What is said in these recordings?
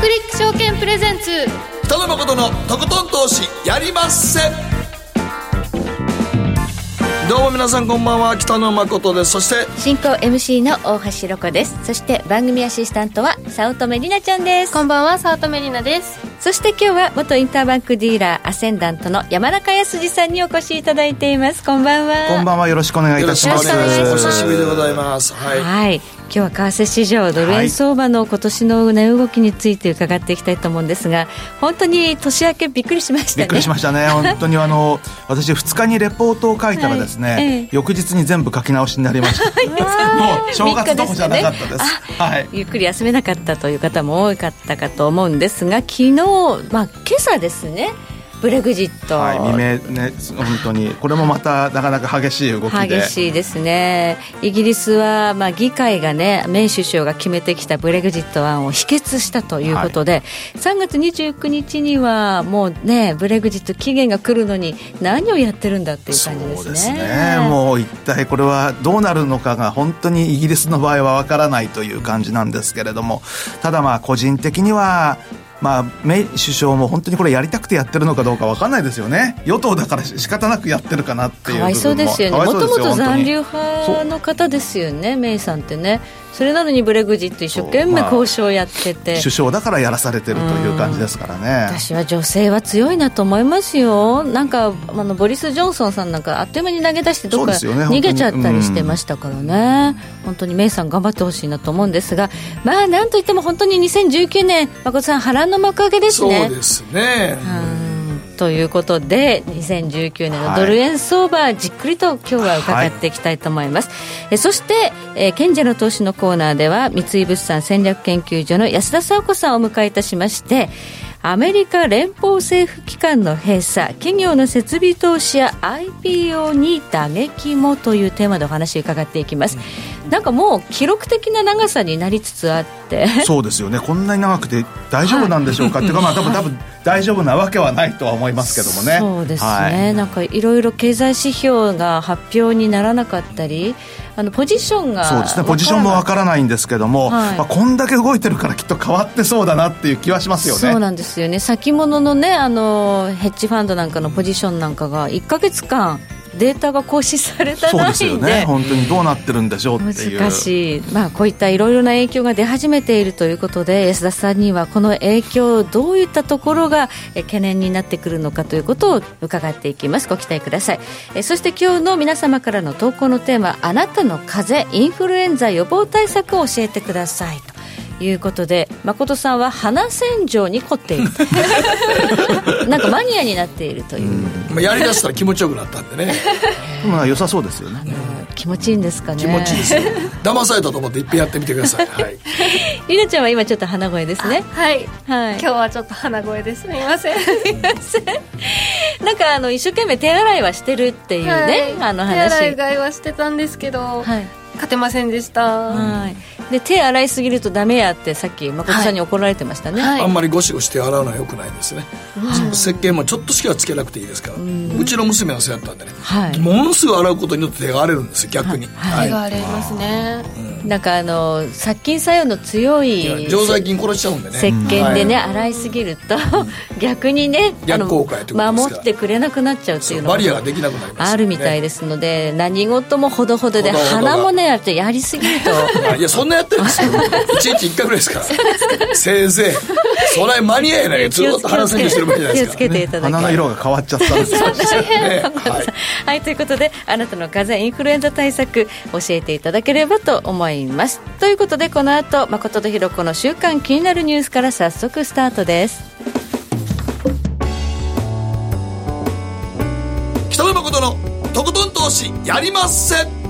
クリック証券プレゼンツ。北野誠のとことん投資やりまっせ。どうも皆さんこんばんは北野誠です。そして進行 MC の大橋ロコです。そして番組アシスタントは早乙女里奈ちゃんです。こんばんは早乙女里奈です。そして今日は元インターバンクディーラーアセンダントの山中康さんにお越しいただいています。こんばんは。こんばんはよろしくお願いいたしますよろしくお願いします。よろしくお願いします。お久しぶりでございます。はい、はい今日は為替市場ドル円相場の今年の値動きについて伺っていきたいと思うんですが本当に年明けびっくりしましたね。びっくりしましたね。本当にあの私2日にレポートを書いたらですね、はい。ええ。翌日に全部書き直しになりました。もう正月どころじゃなかったです。はい。ゆっくり休めなかったという方も多かったかと思うんですが昨日、まあ、今朝ですねブレグジット、はい、未明ね本当に。これもまたなかなか激しい動きで。激しいですね。イギリスは、まあ、議会がねメイ首相が決めてきたブレグジット案を否決したということで、はい、3月29日にはもうねブレグジット期限が来るのに何をやってるんだっていう感じですね。そうですね。もう一体これはどうなるのかが本当にイギリスの場合はわからないという感じなんですけれども。ただまあ個人的にはまあ、メイ首相も本当にこれやりたくてやってるのかどうか分かんないですよね。与党だから仕方なくやってるかなっていうかわいそうですよね。もともと残留派の方ですよねメイさんってねそれなのにブレグジット一生懸命交渉やってて、まあ、首相だからやらされてるという感じですからね。私は女性は強いなと思いますよ。なんかあのボリス・ジョンソンさんなんかあっという間に投げ出してどっか逃げちゃったりしてましたからね、ね、本当にメイさん頑張ってほしいなと思うんですが。まあなんといっても本当に2019年誠さん波乱の幕開けですね。そうですね、ということで2019年のドル円相場、はい、じっくりと今日は伺っていきたいと思います、はい、えそして、えー、賢者の投資のコーナーでは三井物産戦略研究所の安田沙子さんをお迎えいたしましてアメリカ連邦政府機関の閉鎖企業の設備投資や IPO に打撃もというテーマでお話を伺っていきます、うん、なんかもう記録的な長さになりつつあって。そうですよね。こんなに長くて大丈夫なんでしょうか、はい、っていうかまあ多分多分大丈夫なわけはないとは思いますけどもね。そうですね、はい、なんかいろいろ経済指標が発表にならなかったりあのポジションがそうですね。ポジションもわからないんですけども、はい、まあ、こんだけ動いてるからきっと変わってそうだなっていう気はしますよね。そうなんですよね。先物のねあのヘッジファンドなんかのポジションなんかが1か月間データが更新されたないんで。そうですよね。本当にどうなってるんでしょうっていう。難しい、まあ、こういったいろいろな影響が出始めているということで安田さんにはこの影響どういったところが懸念になってくるのかということを伺っていきます。ご期待ください。えそして今日の皆様からの投稿のテーマあなたの風邪インフルエンザ予防対策を教えてくださいということで誠さんは鼻洗浄に凝っている なんかマニアになっているという、まあ、やりだしたら気持ちよくなったんでね。まあ良さそうですよね。気持ちいいんですかね。気持ちいいですよ。騙されたと思っていっぺんやってみてくださいはい。りなちゃんは今ちょっと鼻声ですね。はい、はい、今日はちょっと鼻声です。みません。すみません。なんかあの一生懸命手洗いはしてるっていうね、はい、あの話。手洗い替えはしてたんですけど、はい、勝てませんでした。はい。で手洗いすぎるとダメやってさっき誠さんに怒られてましたね、はい、あんまりゴシゴシ手洗うのはよくないですね、はい、石鹸もちょっとしかつけなくていいですから。うちの娘はそうやったんでね、はい、ものすごい洗うことによって手が荒れるんですよ逆に、はい。手が荒れますね、うん、なんかあの殺菌作用の強い常在菌殺しちゃうんでね。石鹸でね、洗いすぎると逆にね逆効果あの守ってくれなくなっちゃうっていうのバリアができなくなります、あるみたいですので何事もほどほどで鼻もねやるとやりすぎると。いやそんなやってるんですよ。1日1回ぐらいですから。せいぜいそれ間に合えないずっと鼻洗浄してる場合じゃないですか、気をつけていただき鼻の色が変わっちゃったんですよね。はい、はい、ということであなたの風邪インフルエンザ対策教えていただければと思います。ということでこの後誠とひろ子の週間気になるニュースから早速スタートです。北野誠のとことん投資やりませ。ん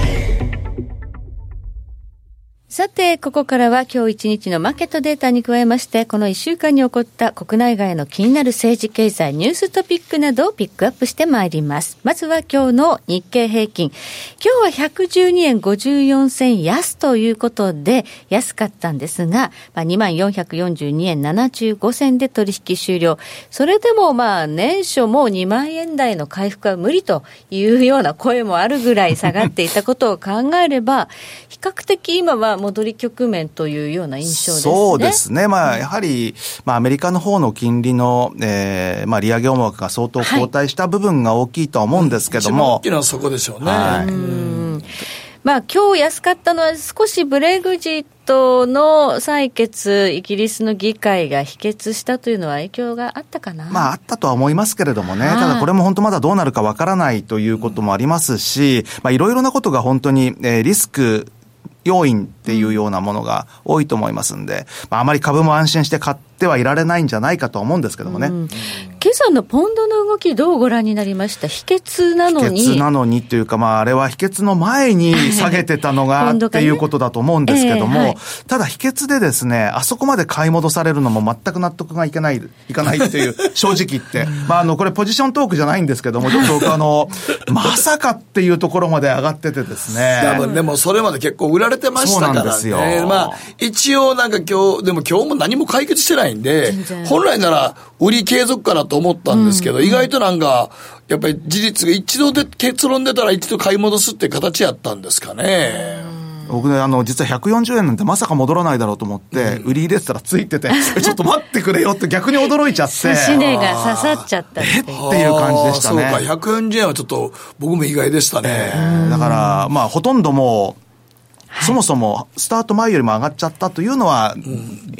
さて、ここからは今日一日のマーケットデータに加えまして、この一週間に起こった国内外の気になる政治経済ニューストピックなどをピックアップしてまいります。まずは今日の日経平均。今日は112円54銭安ということで、安かったんですが、まあ、2442円75銭で取引終了。それでもまあ、年初も2万円台の回復は無理というような声もあるぐらい下がっていたことを考えれば、比較的今は戻り局面というような印象ですね。そうですね。まあ、やはり、まあ、アメリカの方の金利の、えー、まあ、利上げ思惑が相当後退した部分が大きいとは思うんですけども。はい、大きなそこでしょうね。はい。まあ、今日安かったのは少しブレグジットの採決、イギリスの議会が否決したというのは影響があったかな？まあ、あったとは思いますけれどもね。ただこれも本当まだどうなるかわからないということもありますし、まあ、いろいろなことが本当に、えー、リスク、要因っていうようなものが多いと思いますんで、まあ、あまり株も安心して買ってはいられないんじゃないかと思うんですけどもね。うん、今朝のポンドの動き、どうご覧になりました？秘訣なのに。秘訣なのにっていうか、まあ、あれは秘訣の前に 下げてたのがっていうことだと思うんですけども、えーはい、ただ秘訣でですね、あそこまで買い戻されるのも全く納得がいけない、いかないっていう、正直言って。まあ、あの、これポジショントークじゃないんですけども、ちょっとあの、まさかっていうところまで上がっててですね。多分でもそれまで結構売られてましたからね。そうなんですよ。まあ、一応なんか今日、でも今日も何も解決してないんで、本来なら売り継続かなと思ったんですけど、うん、意外となんか、やっぱり事実が一度で結論出たら一度買い戻すって形やったんですかね。僕ね、あの、実は140円なんてまさか戻らないだろうと思って、売り入れてたらついてて、ちょっと待ってくれよって逆に驚いちゃって。指値が刺さっちゃったってっていう感じでしたね。そうか、140円はちょっと僕も意外でしたね。だから、まあ、ほとんどもう、そもそもスタート前よりも上がっちゃったというのは、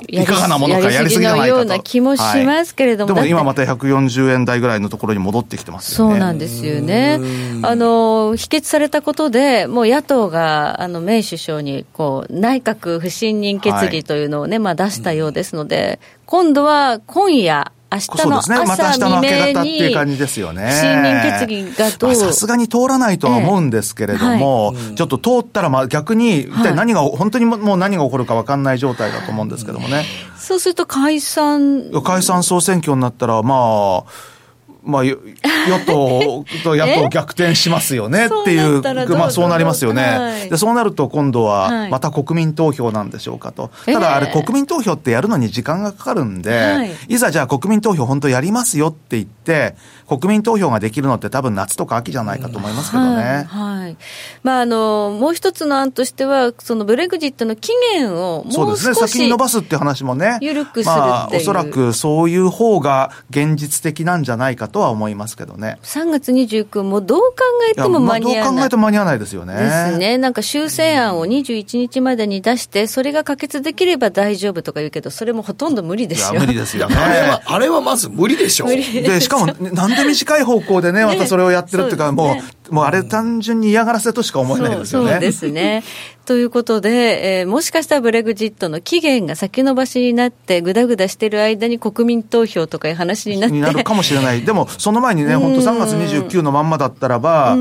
いかがなものかやりすぎじゃないかと。ような気もしますけれども、はい、でも今また140円台ぐらいのところに戻ってきてますよね。そうなんですよね。あの、否決されたことで、もう野党が、あの、メイ首相に、こう、内閣不信任決議というのをね、はい、まあ出したようですので、今度は今夜、明日の朝、ね、また明日の明け方っていう感じですよね。不信任決議がどうさすがに通らないとは思うんですけれども、ええはい、ちょっと通ったらまあ逆に、一体何が、はい、本当にもう何が起こるか分かんない状態だと思うんですけどもね。そうすると解散。解散総選挙になったら、まあ、まあ、与党と野党逆転しますよねっていう、まあそうなりますよね、はい、で。そうなると今度はまた国民投票なんでしょうかと。ただあれ国民投票ってやるのに時間がかかるんで、はい、いざじゃあ国民投票本当やりますよって言って、国民投票ができるのって多分夏とか秋じゃないかと思いますけどね。はい。はい、まああの、もう一つの案としては、そのブレグジットの期限をもうそうですね、先に伸ばすって話もね。緩くするまあ、おそらくそういう方が現実的なんじゃないかとは思いますけどね。3月29もどう考えても間に合わない。どう考えても間に合わないですよね。ですね。なんか修正案を21日までに出して、それが可決できれば大丈夫とか言うけど、それもほとんど無理ですよ。無理ですよね。あれは、あれはまず無理でしょ。う。で、しかも、なんで短い方向でね、またそれをやってるっていうか、もう、もうあれ単純に嫌がらせとしか思えないですよね。そうですね。ということで、えー、もしかしたらブレグジットの期限が先延ばしになって、ぐだぐだしてる間に国民投票とかいう話になって。になるかもしれない。でも、その前にね、本当3月29のまんまだったらば、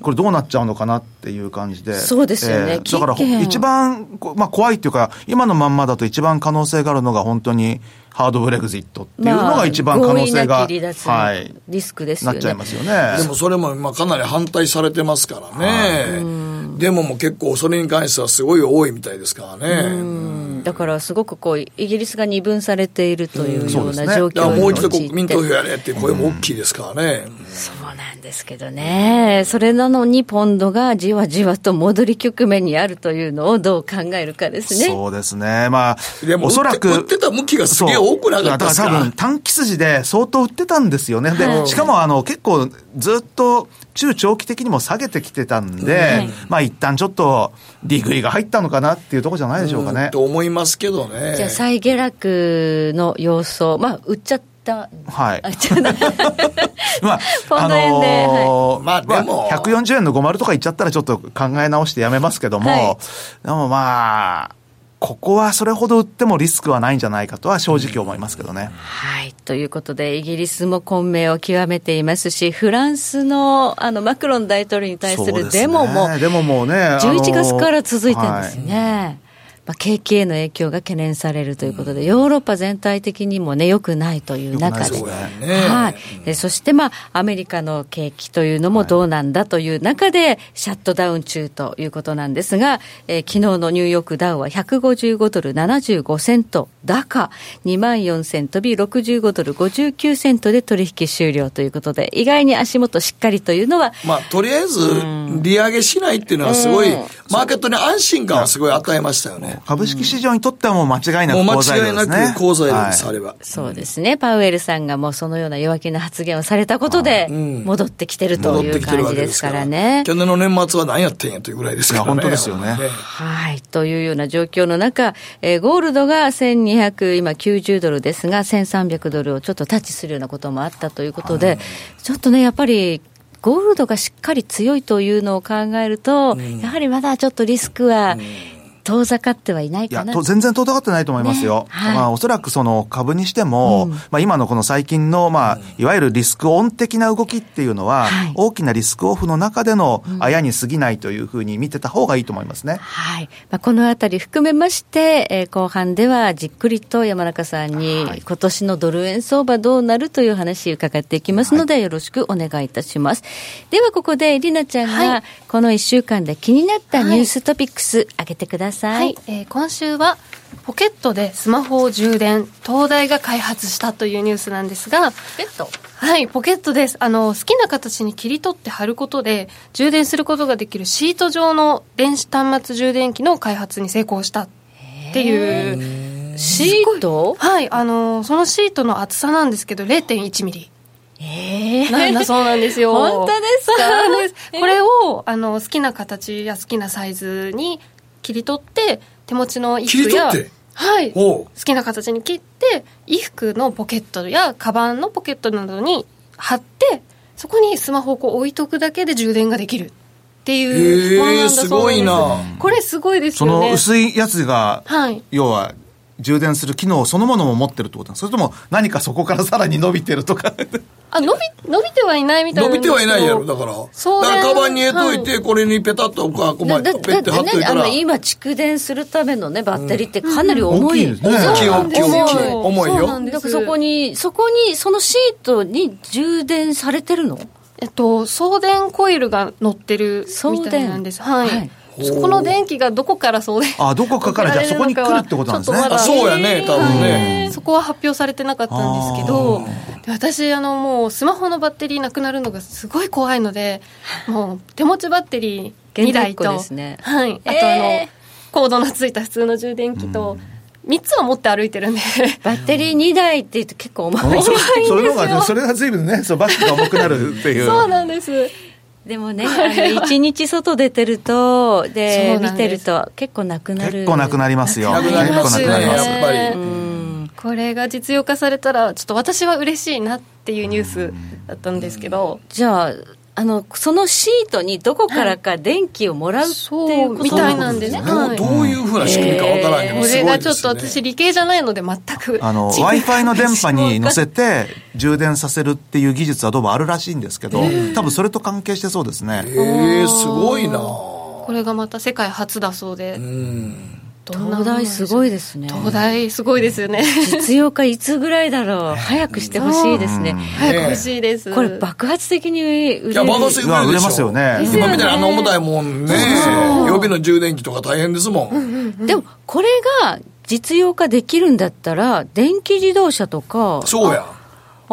これどうなっちゃうのかなっていう感じで。そうですよね。えー、だから、一番、まあ怖いっていうか、今のまんまだと一番可能性があるのが本当に、ハードブレグジットっていうのが一番可能性が、はい、リスクですよね。なっちゃいますよね。でもそれもまあかなり反対されてますからね。はいデモも結構それに関してはすごい多いみたいですからね。だからすごくこう、イギリスが二分されているというような状況に、ね、もう一度国民投票やれっていう声も大きいですからね。そうですけどね。それなのにポンドがじわじわと戻り局面にあるというのをどう考えるかですね。そうですね。まあ、でもおそらく。売ってた向きがすげえ多くなかったですから。多分短期筋で相当売ってたんですよね。で、しかもあの結構ずっと中長期的にも下げてきてたんで、はい、まあ一旦ちょっと利食いが入ったのかなっていうところじゃないでしょうかね。と思いますけどね。じゃあ再下落の様相、まあ売っちゃったはい。まあ、ポンド円で、はい、まあでも、まあ、140円の50とか言っちゃったらちょっと考え直してやめますけども、はい、でもまあ、ここはそれほど売ってもリスクはないんじゃないかとは正直思いますけどね。はい。ということで、イギリスも混迷を極めていますし、フランスのあのマクロン大統領に対するデモも、ね、デモもね、11月から続いてるんですね。はいまあ、景気への影響が懸念されるということで、ヨーロッパ全体的にもね、良くないという中で、はい、そして、まあ、アメリカの景気というのもどうなんだという中で、シャットダウン中ということなんですが、えー、昨日のニューヨークダウは155ドル75セント高、2万4000飛び65ドル59セントで取引終了ということで、意外に足元しっかりというのは、まあ、とりあえず、利上げしないっていうのはすごい、マーケットに安心感をすごい与えましたよね。株式市場にとってはもう間違いなく好材料ですね。間違いなく好材料です、あれは。そうですね。パウエルさんがもうそのような弱気な発言をされたことで、戻ってきてるという感じですからね。去年の年末は何やってんやというぐらいですからね。本当ですよね。はい。というような状況の中、えー、ゴールドが1200、今90ドルですが、1300ドルをちょっとタッチするようなこともあったということで、ちょっとね、やっぱり、ゴールドがしっかり強いというのを考えると、うん、やはりまだちょっとリスクは、遠ざかってはいないかな全然遠ざかってないと思いますよ。ねはい、まあ、おそらくその株にしても、うん、まあ、今のこの最近の、まあ、いわゆるリスクオン的な動きっていうのは、はい、大きなリスクオフの中でのあやに過ぎないというふうに見てた方がいいと思いますね。はい。まあ、このあたり含めまして、えー、後半ではじっくりと山中さんに、はい、今年のドル円相場どうなるという話伺っていきますので、よろしくお願いいたします。では、ここで、りなちゃんが、この1週間で気になったニューストピックス、上げてください。えー今週はポケットでスマホを充電東大が開発したというニュースなんですがポケット？はいポケットです。あの好きな形に切り取って貼ることで充電することができるシート状の電子端末充電器の開発に成功したっていうシート？はいあのそのシートの厚さなんですけど0.1ミリ。えー、なんだそうなんですよ。本当ですか？これを、あの、好きな形や好きなサイズに切り取って手持ちの衣服やはい。好きな形に切って衣服のポケットやカバンのポケットなどに貼ってそこにスマホをこう置いとくだけで充電ができるっていうものなんだそうです、えー、すごいな。これすごいですよね。その薄いやつが、はい、要は充電する機能そのものも持ってるってことなんそれとも何かそこからさらに伸びてるとか。あ伸び伸びてはいないみたいな伸びてはいないやろだから。そうだからカバンに入れといて、はい、これにペタッとこう、まあ、ペッて貼っといたら、ね、今蓄電するためのねバッテリーってかなり重い、うん、大きい大きい大きい。重いよ。だからそこにそこにそのシートに充電されてるの？えっと送電コイルが乗ってるみたいなんです。はい、はいそこの電気がどこからそうであどこかから じゃあそこに来るってことなんですね。あそうやね多分ね、そこは発表されてなかったんですけど私あのもうスマホのバッテリーなくなるのがすごい怖いので もう手持ちバッテリー2台と、ね、はい。あとあの、えー、コードのついた普通の充電器と、3つは持って歩いてるんで。バッテリー2台って言うと結構重い。んですよ。それがそれが随分ねそうバッグが重くなるっていう。そうなんですでもね、一日外出てると、で、見てると、結構なくなる。結構なくなりますよ。なくなりますよね、やっぱり。これが実用化されたら、ちょっと私は嬉しいなっていうニュースだったんですけど。じゃあ、あのそのシートにどこからか電気をもらうっていうことみたいなんですね、どうどういうふうな仕組みかわからないけど、これがちょっと私理系じゃないので全くあの w i f i の電波に乗せて充電させるっていう技術はどうもあるらしいんですけど多分それと関係してそうですね。へえすごいな。これがまた世界初だそうで。うん東大すごいですね。東大すごいですよね。実用化いつぐらいだろう。早くしてほしいですね。早く欲しいです。これ爆発的に売れる。いや爆発的に売れますよね。今みたいなあの重たいもんね。予備の充電器とか大変ですもん。でもこれが実用化できるんだったら電気自動車とかそうや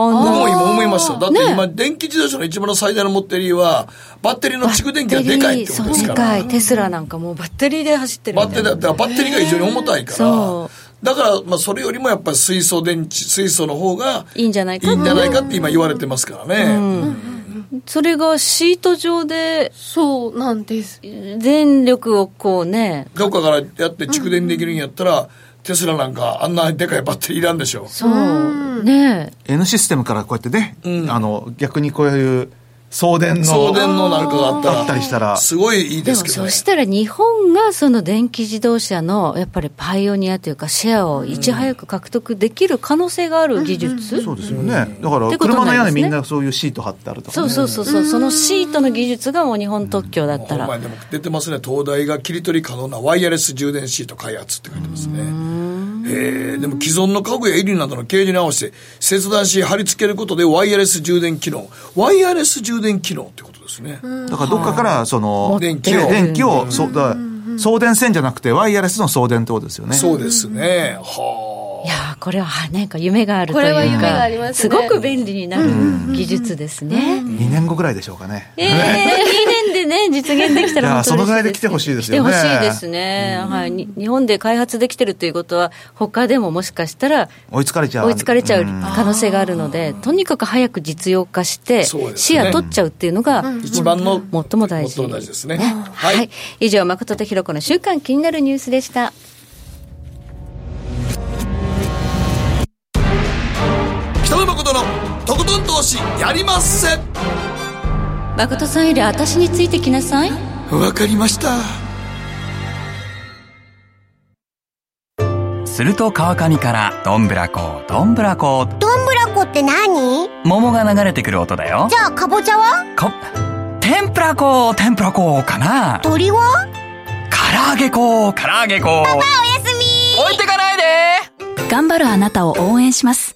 僕も今思いました。だって今、ね、電気自動車の一番の最大の持ってりは、バッテリーの蓄電器がでかいってことですから。でかい。テスラなんかもうバッテリーで走ってるバッテリーだバッテリーが非常に重たいから。だから、まあ、それよりもやっぱり水素電池、水素の方がいいんじゃないかいいんじゃないかって今言われてますからね。うんそれがシート上でそうなんです電力をこうねどっかからやって蓄電できるんやったら、テスラなんかあんなでかいバッテリーいらんでしょ。そう。ね N システムからこうやってね、うん、あの逆にこういう送電の。送電のなんかがあったったりしたら。すごいいいですけど、ね、そしたら日本がその電気自動車のやっぱりパイオニアというかシェアをいち早く獲得できる可能性がある技術、うん、そうですよね。だから車の屋根みんなそういうシート貼ってあるとか、ね、そうそうそうそう。そのシートの技術がもう日本特許だったら。うん、でも出てますね。東大が切り取り可能なワイヤレス充電シート開発って書いてますね。えでも既存の家具や衣類などの形状に合わせて切断し貼り付けることでワイヤレス充電機能。ワイヤレス充電機能ってことですね。だからどっかからその電気を、電気を、そだ送電線じゃなくてワイヤレスの送電ってことですよね。そうですね。はあ。いやこれはなんか夢があるというか、これは夢があります、ね、すごく便利になる技術ですね。2年後ぐらいでしょうかね。ええー、2年でね、実現できたら本当そのぐらいで来てほしいですよね。来てほしいですね、はい。日本で開発できてるということは、他でももしかしたら追いつかれちゃう。追いつかれちゃう可能性があるので、とにかく早く実用化して、視野取っちゃうっていうのが、一番の最も大事。最も大事ですね。はい。以上、誠とひろ子の週刊気になるニュースでした。北野誠のとことん投資やりまっせ。誠さんより私についてきなさい。わかりました。すると川上からどんぶらこどんぶらこ。どんぶらこって何？桃が流れてくる音だよ。じゃあかぼちゃは？こ天ぷらこ天ぷらこかな。鳥は？唐揚げこ唐揚げこ。パパおやすみ。置いてかないで。頑張るあなたを応援します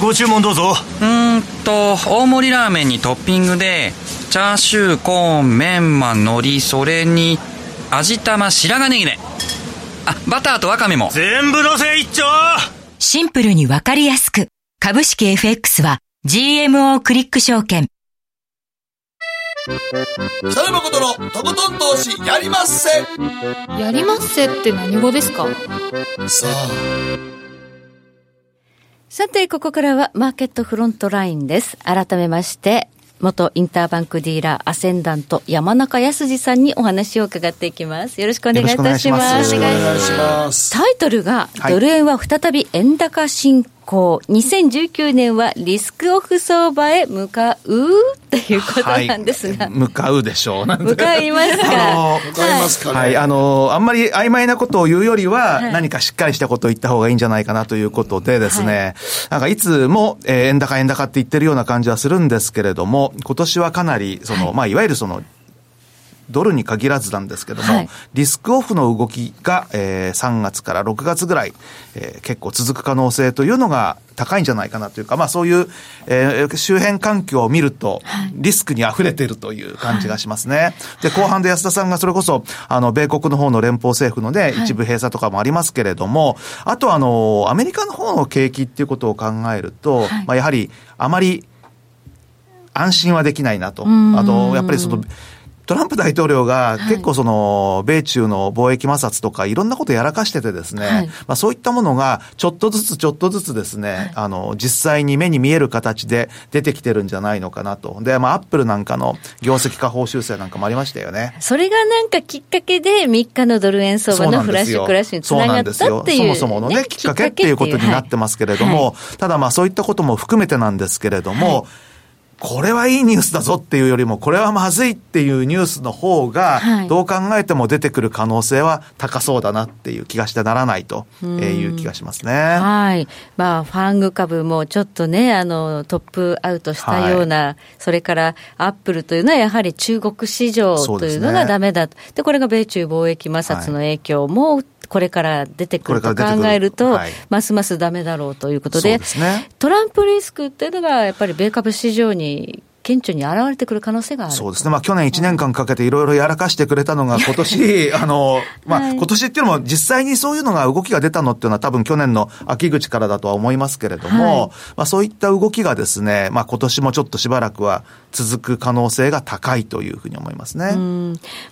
ご注文どうぞ。うーんと大盛りラーメンにトッピングでチャーシューコーンメンマ海苔それに味玉白髪ネギね。あバターとワカメも。全部のせ一丁。シンプルにわかりやすく。株式 FX は GMO クリック証券。北野誠のとことん投資やりまっせ。やりまっせって何語ですか？さあさて、ここからはマーケットフロントラインです。改めまして、元インターバンクディーラーアセンダント山中康さんにお話を伺っていきます。よろしくお願いいたします。よろしくお願いします。タイトルが、ドル円は再び円高進行。2019年はリスクオフ相場へ向かう？ということなんですが。はい、向かうでしょう。向かいますか？向かいますか、ね、はい。あの、あんまり曖昧なことを言うよりは、はい、何かしっかりしたことを言った方がいいんじゃないかなということでですね、はい、なんかいつも、えー、円高円高って言ってるような感じはするんですけれども、今年はかなり、その、まあ、いわゆるその、ドルに限らずなんですけども、はい、リスクオフの動きが、えー、3月から6月ぐらい、えー、結構続く可能性というのが高いんじゃないかなというか、まあそういう、えー、周辺環境を見ると、リスクに溢れているという感じがしますね。はい、で、後半で安田さんがそれこそ、あの、米国の方の連邦政府のね、一部閉鎖とかもありますけれども、あとあの、アメリカの方の景気っていうことを考えると、はい、まあやはり、あまり、安心はできないなと。あと、やっぱりその、トランプ大統領が結構その、米中の貿易摩擦とかいろんなことやらかしててですね、はい、まあそういったものがちょっとずつちょっとずつですね、はい、あの、実際に目に見える形で出てきてるんじゃないのかなと。で、まあアップルなんかの業績下方修正なんかもありましたよね。それがなんかきっかけで3日のドル円相場のフラッシュクラッシュにつながったっていう、そもそものね、きっかけっていうことになってますけれども、はい、ただまあそういったことも含めてなんですけれども、これはいいニュースだぞっていうよりも、これはまずいっていうニュースの方が、どう考えても出てくる可能性は高そうだなっていう気がしてならないという気がしますね。はい。まあ、ファング株もちょっとね、あの、トップアウトしたような、はい、それからアップルというのはやはり中国市場というのがダメだと。で、ね、これが米中貿易摩擦の影響も、これから出てくると考えると、はい、ますますだめだろうということで、トランプリスクっていうのが、やっぱり米株市場に顕著に現れてくる可能性がある。そうですね、まあ、去年1年間かけていろいろやらかしてくれたのが、今年 あの、まあ、はい、今年っていうのも、実際にそういうのが動きが出たのっていうのは、多分去年の秋口からだとは思いますけれども、はい、まあ、そういった動きがですね、まあ、今年もちょっとしばらくは続く可能性が高いというふうに思いますね。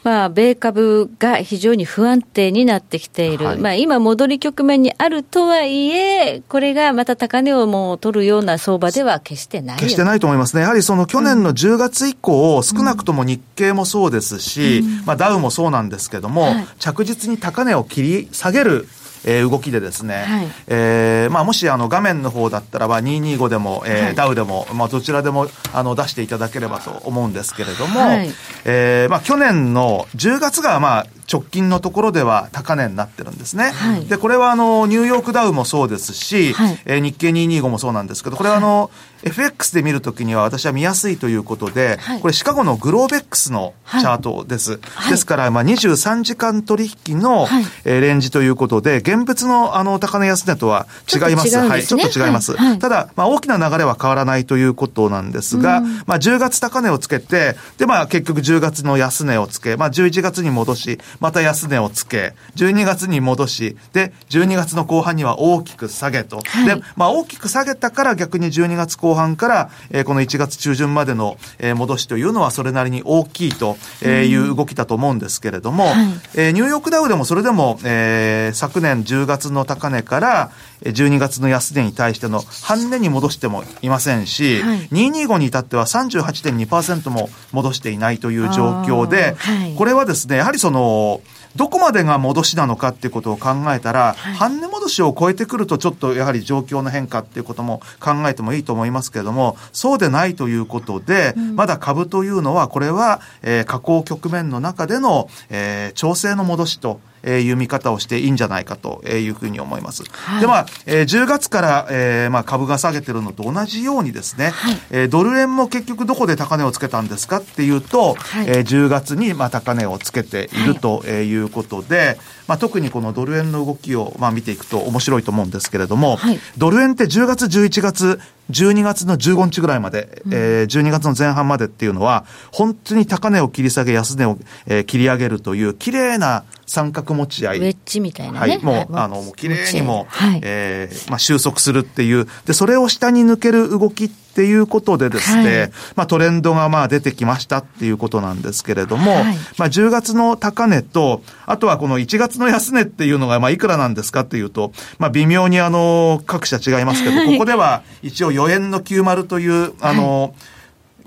まあ、米株が非常に不安定になってきている。はい、まあ、今戻り局面にあるとはいえ、これがまた高値をもう取るような相場では決してない決してないと思いますね。やはりその去年の10月以降、うん、少なくとも日経もそうですし、うん、まあ、ダウもそうなんですけども、はい、着実に高値を切り下げるえー、動きでですね、はい、えー、まあ、もしあの画面の方だったらば225でも、えー、はい、ダウでも、まあ、どちらでもあの出していただければと思うんですけれども、はい、えー、まあ、去年の10月がまあ直近のところでは高値になってるんですね。はい、で、これはあの、ニューヨークダウもそうですし、はい、えー、日経225もそうなんですけど、これはあの、FX で見るときには私は見やすいということで、はい、これシカゴのグローベックスのチャートです。はい、ですから、まあ、23時間取引の、はい、えー、レンジということで、現物のあの、高値安値とは違います。はい、ちょっと違います。ただ、まあ、大きな流れは変わらないということなんですが、まあ、10月高値をつけて、で、まあ、結局10月の安値をつけ、まあ、11月に戻し、また安値をつけ、12月に戻し、で、12月の後半には大きく下げと。で、まあ、大きく下げたから逆に12月後半から、えー、この1月中旬までの、えー、戻しというのはそれなりに大きいという動きだと思うんですけれども、はい、えー、ニューヨークダウでもそれでも、えー、昨年10月の高値から12月の安値に対しての半値に戻してもいませんし、はい、225に至っては38.2%も戻していないという状況で、はい、これはですね、やはりその、どこまでが戻しなのかっていうことを考えたら、はい、半値戻しを超えてくるとちょっとやはり状況の変化っていうことも考えてもいいと思いますけれども、そうでないということで、うん、まだ株というのは、これは、えー、下降局面の中での、えー、調整の戻しと、えいう見方をしていいんじゃないかというふうに思います。はい、で、まあ、えー、10月から、えー、まあ、株が下げてるのと同じようにですね、はい、えー、ドル円も結局どこで高値をつけたんですかっていうと、はい、えー、10月に、まあ、高値をつけているということで、まあ、特にこのドル円の動きを、まあ、見ていくと面白いと思うんですけれども、はい、ドル円って10月、11月、12月の15日ぐらいまで、うん、えー、12月の前半までっていうのは、本当に高値を切り下げ、安値を、えー、切り上げるという、綺麗な三角持ち合い。ウェッジみたいなね。はい、もう、あの、もう綺麗にも、はい、えー、まあ、収束するっていう、で、それを下に抜ける動きっていうことでですね、はい、まあ、トレンドがまあ出てきましたっていうことなんですけれども、はい、まあ、10月の高値と、あとはこの1月の安値っていうのが、まあ、いくらなんですかっていうと、まあ、微妙にあの、各社違いますけど、ここでは一応4円の90という、あの、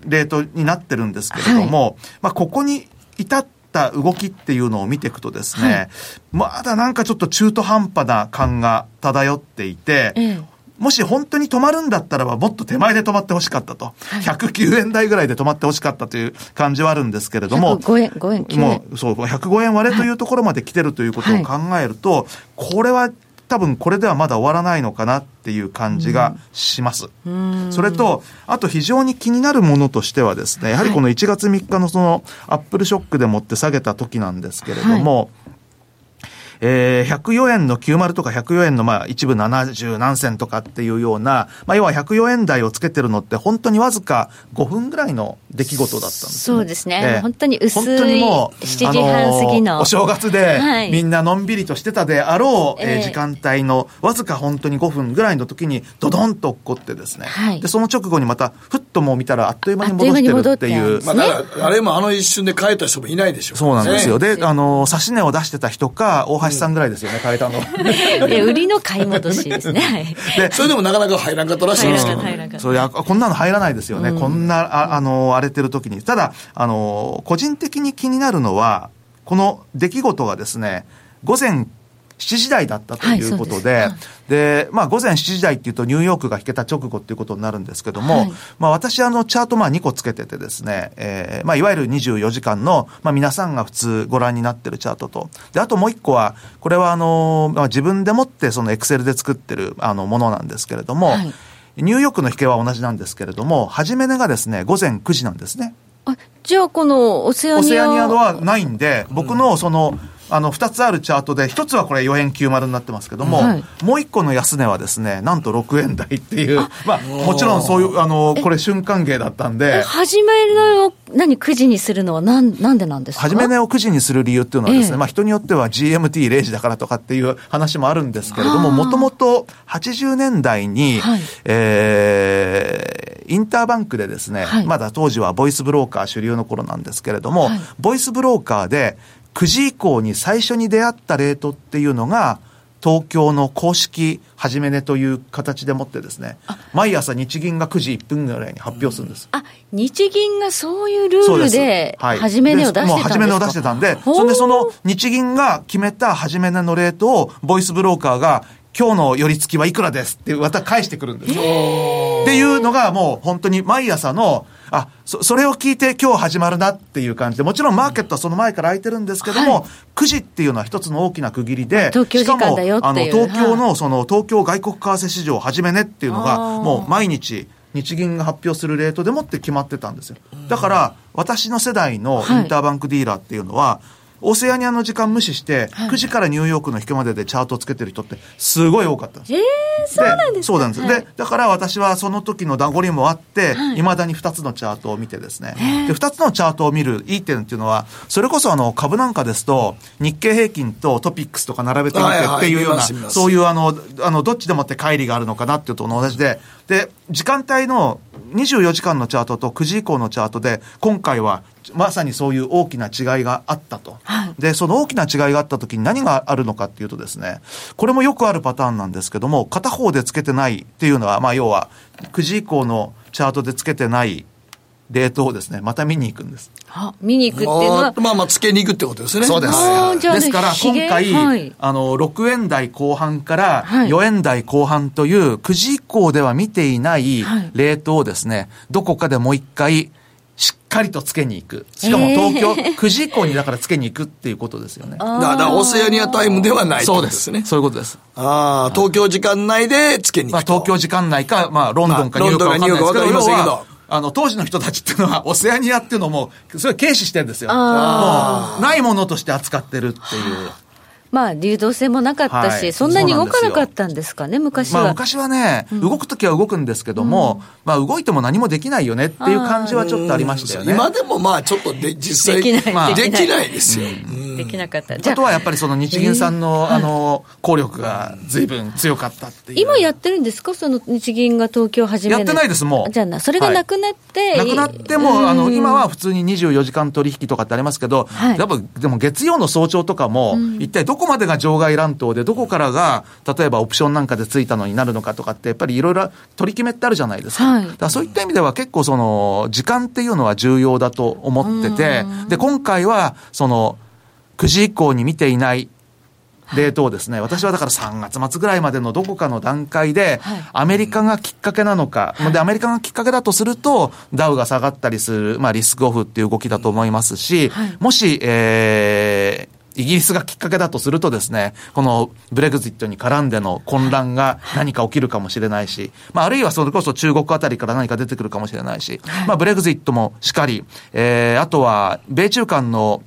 レートになってるんですけれども、まあ、ここに至った動きっていうのを見ていくとですね、まだなんかちょっと中途半端な感が漂っていて、もし本当に止まるんだったらば、もっと手前で止まってほしかったと。はい、109円台ぐらいで止まってほしかったという感じはあるんですけれども。105円、5円、円。もう、そう、105円割れというところまで来てるということを考えると、はい、これは多分これではまだ終わらないのかなっていう感じがします。それと、あと非常に気になるものとしてはですね、やはりこの1月3日のそのアップルショックでもって下げた時なんですけれども、はいえー、104円の90とか104円のまあ一部70何銭とかっていうような、まあ要は104円台をつけてるのって本当にわずか5分ぐらいの出来事だったんです、ね、そうですね。えー、本当に薄い。本当にもう、7時半過ぎの。お正月で、みんなのんびりとしてたであろう、えー、時間帯のわずか本当に5分ぐらいの時にドドンと起こってですね。はい、で、その直後にまたふっともう見たらあっという間に戻してるっていう。まあだから、あれもあの一瞬で変えた人もいないでしょう、そうなんですよ。で、あの、指し値を出してた人か、大橋さんぐらいですよね、変えたの。売りの買い戻しですね。で、それでもなかなか入らんかったらしいですよ。そうや、こんなの入らないですよね。こんな、ああの、荒れてる時に。ただ、あの、個人的に気になるのは、この出来事がですね、午前7時台だったということで、はい、でで、まあ午前7時台っていうとニューヨークが引けた直後っていうことになるんですけども、はい、まあ私あのチャートまあ2個つけててですね、えー、まあいわゆる24時間の、まあ皆さんが普通ご覧になってるチャートと、で、あともう一個は、これはあの、まあ自分でもってそのエクセルで作ってるあのものなんですけれども、はい、ニューヨークの引けは同じなんですけれども、初め値がですね、午前9時なんですね。あ、じゃあこのオセアニア。オセアニアはないんで、僕のその、うんあの、二つあるチャートで、一つはこれ4円90になってますけども、はい、もう一個の安値はですね、なんと6円台っていう、まあ、もちろんそういう、あの、これ瞬間芸だったんで。初め値を何、9時にするのはなん、なんでなんですか？初め値を9時にする理由っていうのはですね、えまあ人によっては GMT0 時だからとかっていう話もあるんですけれども、もともと80年代に、はい、えー、インターバンクでですね、はい、まだ当時はボイスブローカー主流の頃なんですけれども、はい、ボイスブローカーで9時以降に最初に出会ったレートっていうのが、東京の公式始め値という形でもってですね、毎朝日銀が9時1分ぐらいに発表するんです。あ、日銀がそういうルールで、始め値を出してたんですか、はい、もう始め値を出してたんで、そんでその日銀が決めた始め値のレートを、ボイスブローカーが今日の寄り付きはいくらですってまた返してくるんですよ。っていうのがもう本当に毎朝の、あ、そ、それを聞いて今日始まるなっていう感じで、もちろんマーケットはその前から空いてるんですけども、はい、9時っていうのは一つの大きな区切りで、東京時間だよあの、東京のその東京外国為替市場始めねっていうのが、もう毎日、日銀が発表するレートでもって決まってたんですよ。だから、私の世代のインターバンクディーラーっていうのは、はいオセアニアの時間無視して、9時からニューヨークの引けまででチャートをつけてる人ってすごい多かったんです。えー、そうなんですそうなんです。で、だから私はその時のダゴリもあって、い、まだに2つのチャートを見てですね。で、2つのチャートを見るいい点っていうのは、それこそあの株なんかですと、日経平均とトピックスとか並べてみてっていうような、そういうあの、あの、どっちでもって乖離があるのかなっていうと同じで、で、時間帯の24時間のチャートと9時以降のチャートで、今回はまさにそういう大きな違いがあったと。はい、で、その大きな違いがあった時に何があるのかっていうとですね、これもよくあるパターンなんですけども、片方でつけてないっていうのは、まあ要は、9時以降のチャートでつけてないレートをですね、また見に行くんです。は見に行くっていうのはまあまあ、つけに行くってことですね。そうです。ですから、今回、はい、あの、6円台後半から4円台後半という9時以降では見ていないレートをですね、どこかでもう一回しっかりとつけに行く。しかも東京、9時以降にだからつけに行くっていうことですよね。だからオセアニアタイムではないそうですね。そういうことです。ああ、東京時間内でつけに行く。まあ東京時間内か、まあロンドンかニューヨークか分かんないですけど、要は、あの、当時の人たちっていうのは、オセアニアっていうのも、それ軽視してるんですよ。もう、ないものとして扱ってるっていう。まあ、流動性もなかったし、はい、そんなに動かなかったんですかね、昔は。まあ、昔はね、うん、動くときは動くんですけども、うん、まあ、動いても何もできないよねっていう感じはちょっとありましたよね。今でもまあ、ちょっとで、実際、できない、まあ、できないですよ。できなかった。あとはやっぱりその日銀さんの、あの、効力が随分強かったっていう。今やってるんですか？その日銀が東京始めやってないです、もう。じゃあな、それがなくなって、はい、なくなっても、あの、今は普通に24時間取引とかってありますけど、はい、やっぱ、でも月曜の早朝とかも、一体どこまでが場外乱闘で、どこからが、例えばオプションなんかでついたのになるのかとかって、やっぱりいろいろ取り決めってあるじゃないですか。はい、だそういった意味では結構その、時間っていうのは重要だと思ってて、で、今回は、その、9時以降に見ていないレートをですね、私はだから3月末ぐらいまでのどこかの段階で、アメリカがきっかけなのか、で、アメリカがきっかけだとすると、ダウが下がったりする、まあ、リスクオフっていう動きだと思いますし、もし、えー、イギリスがきっかけだとするとですね、このブレグジットに絡んでの混乱が何か起きるかもしれないし、まあ、あるいはそれこそ中国あたりから何か出てくるかもしれないし、まあ、ブレグジットもしかり、えー、あとは、米中間の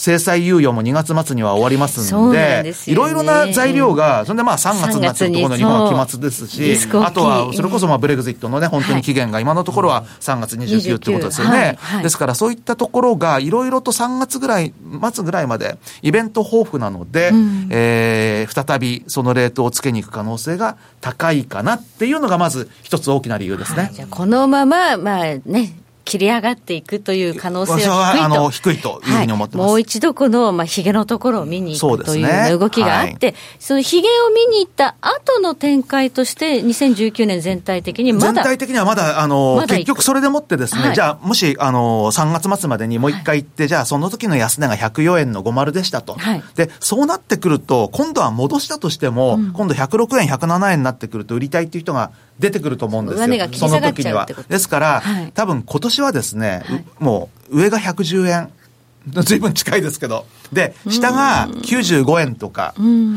制裁猶予も2月末には終わりますんで、いろいろな材料が、そんでまあ3月になってるところの日本は期末ですし、あとはそれこそまあブレグジットのね、本当に期限が今のところは3月29ってことですよね。ですからそういったところがいろいろと3月ぐらい、末ぐらいまでイベント豊富なので、うん、えー、再びそのレートをつけに行く可能性が高いかなっていうのがまず一つ大きな理由ですね。じゃこのまま、まあね、切り上がっていくという可能性は低いと。あの低いというふうに思ってます。はい、もう一度この、まあ、ヒゲのところを見に行くという動きがあって、そ、ねはい、のヒゲを見に行った後の展開として、2019年全体的にまだ。全体的にはまだ、あの、ま、結局それでもってですね、はい、じゃあ、もし、あの、3月末までにもう一回行って、じゃあ、その時の安値が104円の50でしたと。で、そうなってくると、今度は戻したとしても、うん、今度106円、107円になってくると、売りたいっていう人が出てくると思うんですよ。その時には。ですから、はい、多分今年はですね、はい、もう上が110円。ずいぶん近いですけど。で、下が95円とか、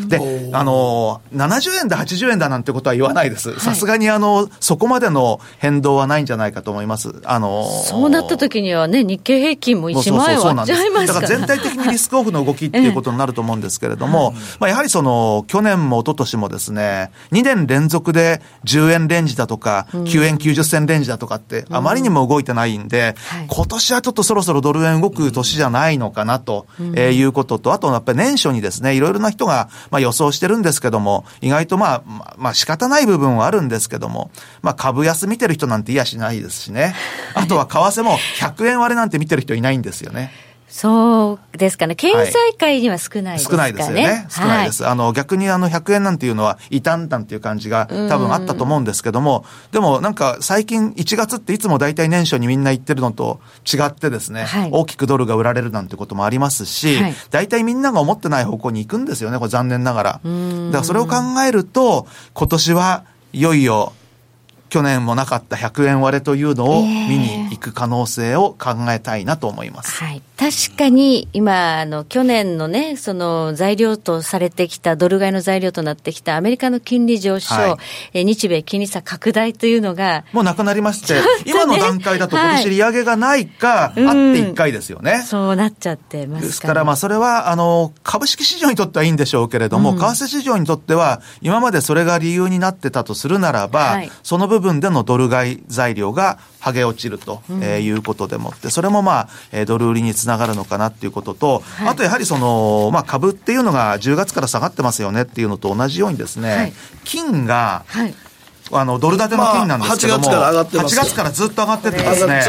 で、あの、70円だ、80円だなんてことは言わないです。さすがに、あの、そこまでの変動はないんじゃないかと思います。あのそうなった時にはね、日経平均も1万円割っちゃいますから。だから全体的にリスクオフの動きっていうことになると思うんですけれども、まあ、やはりその、去年も一昨年もですね、2年連続で10円レンジだとか、9円90銭レンジだとかって、あまりにも動いてないんで、今年はちょっとそろそろドル円動く年じゃないのかなといういうことと、あとやっぱり年初にですね、いろいろな人が、まあ、予想してるんですけども、意外とまあ、まあ仕方ない部分はあるんですけども、まあ株安見てる人なんていやしないですしね。あとは為替も100円割れなんて見てる人いないんですよね。そうですかね。経済界には少ないですかね。少ないですよね。少ないです。はい、あの、逆にあの、100円なんていうのは、異端なんていう感じが多分あったと思うんですけども、でもなんか最近1月っていつも大体年初にみんな言ってるのと違ってですね、はい、大きくドルが売られるなんてこともありますし、はい、大体みんなが思ってない方向に行くんですよね、これ残念ながら。だからそれを考えると、今年はいよいよ去年もなかった100円割れというのを見に行く可能性を考えたいなと思います。はい。確かに今、あの、去年のね、その材料とされてきた、ドル買いの材料となってきたアメリカの金利上昇、はい、え日米金利差拡大というのが。もうなくなりまして、ね、今の段階だと今年利上げがないか、はい、あって1回ですよね、そうなっちゃってますですから、まあそれは、あの、株式市場にとってはいいんでしょうけれども、うん、為替市場にとっては、今までそれが理由になってたとするならば、はい、その部分でのドル買い材料が剥げ落ちると、えいうことでもって、それもまあ、えドル売りにつながるのかなっていうことと、はい、あとやはりその、まあ株っていうのが10月から下がってますよねっていうのと同じようにですね、はい、金が、はい。あの、ドル建ての金なんですけども、まあ、8, 月8月からずっと上がっててですね、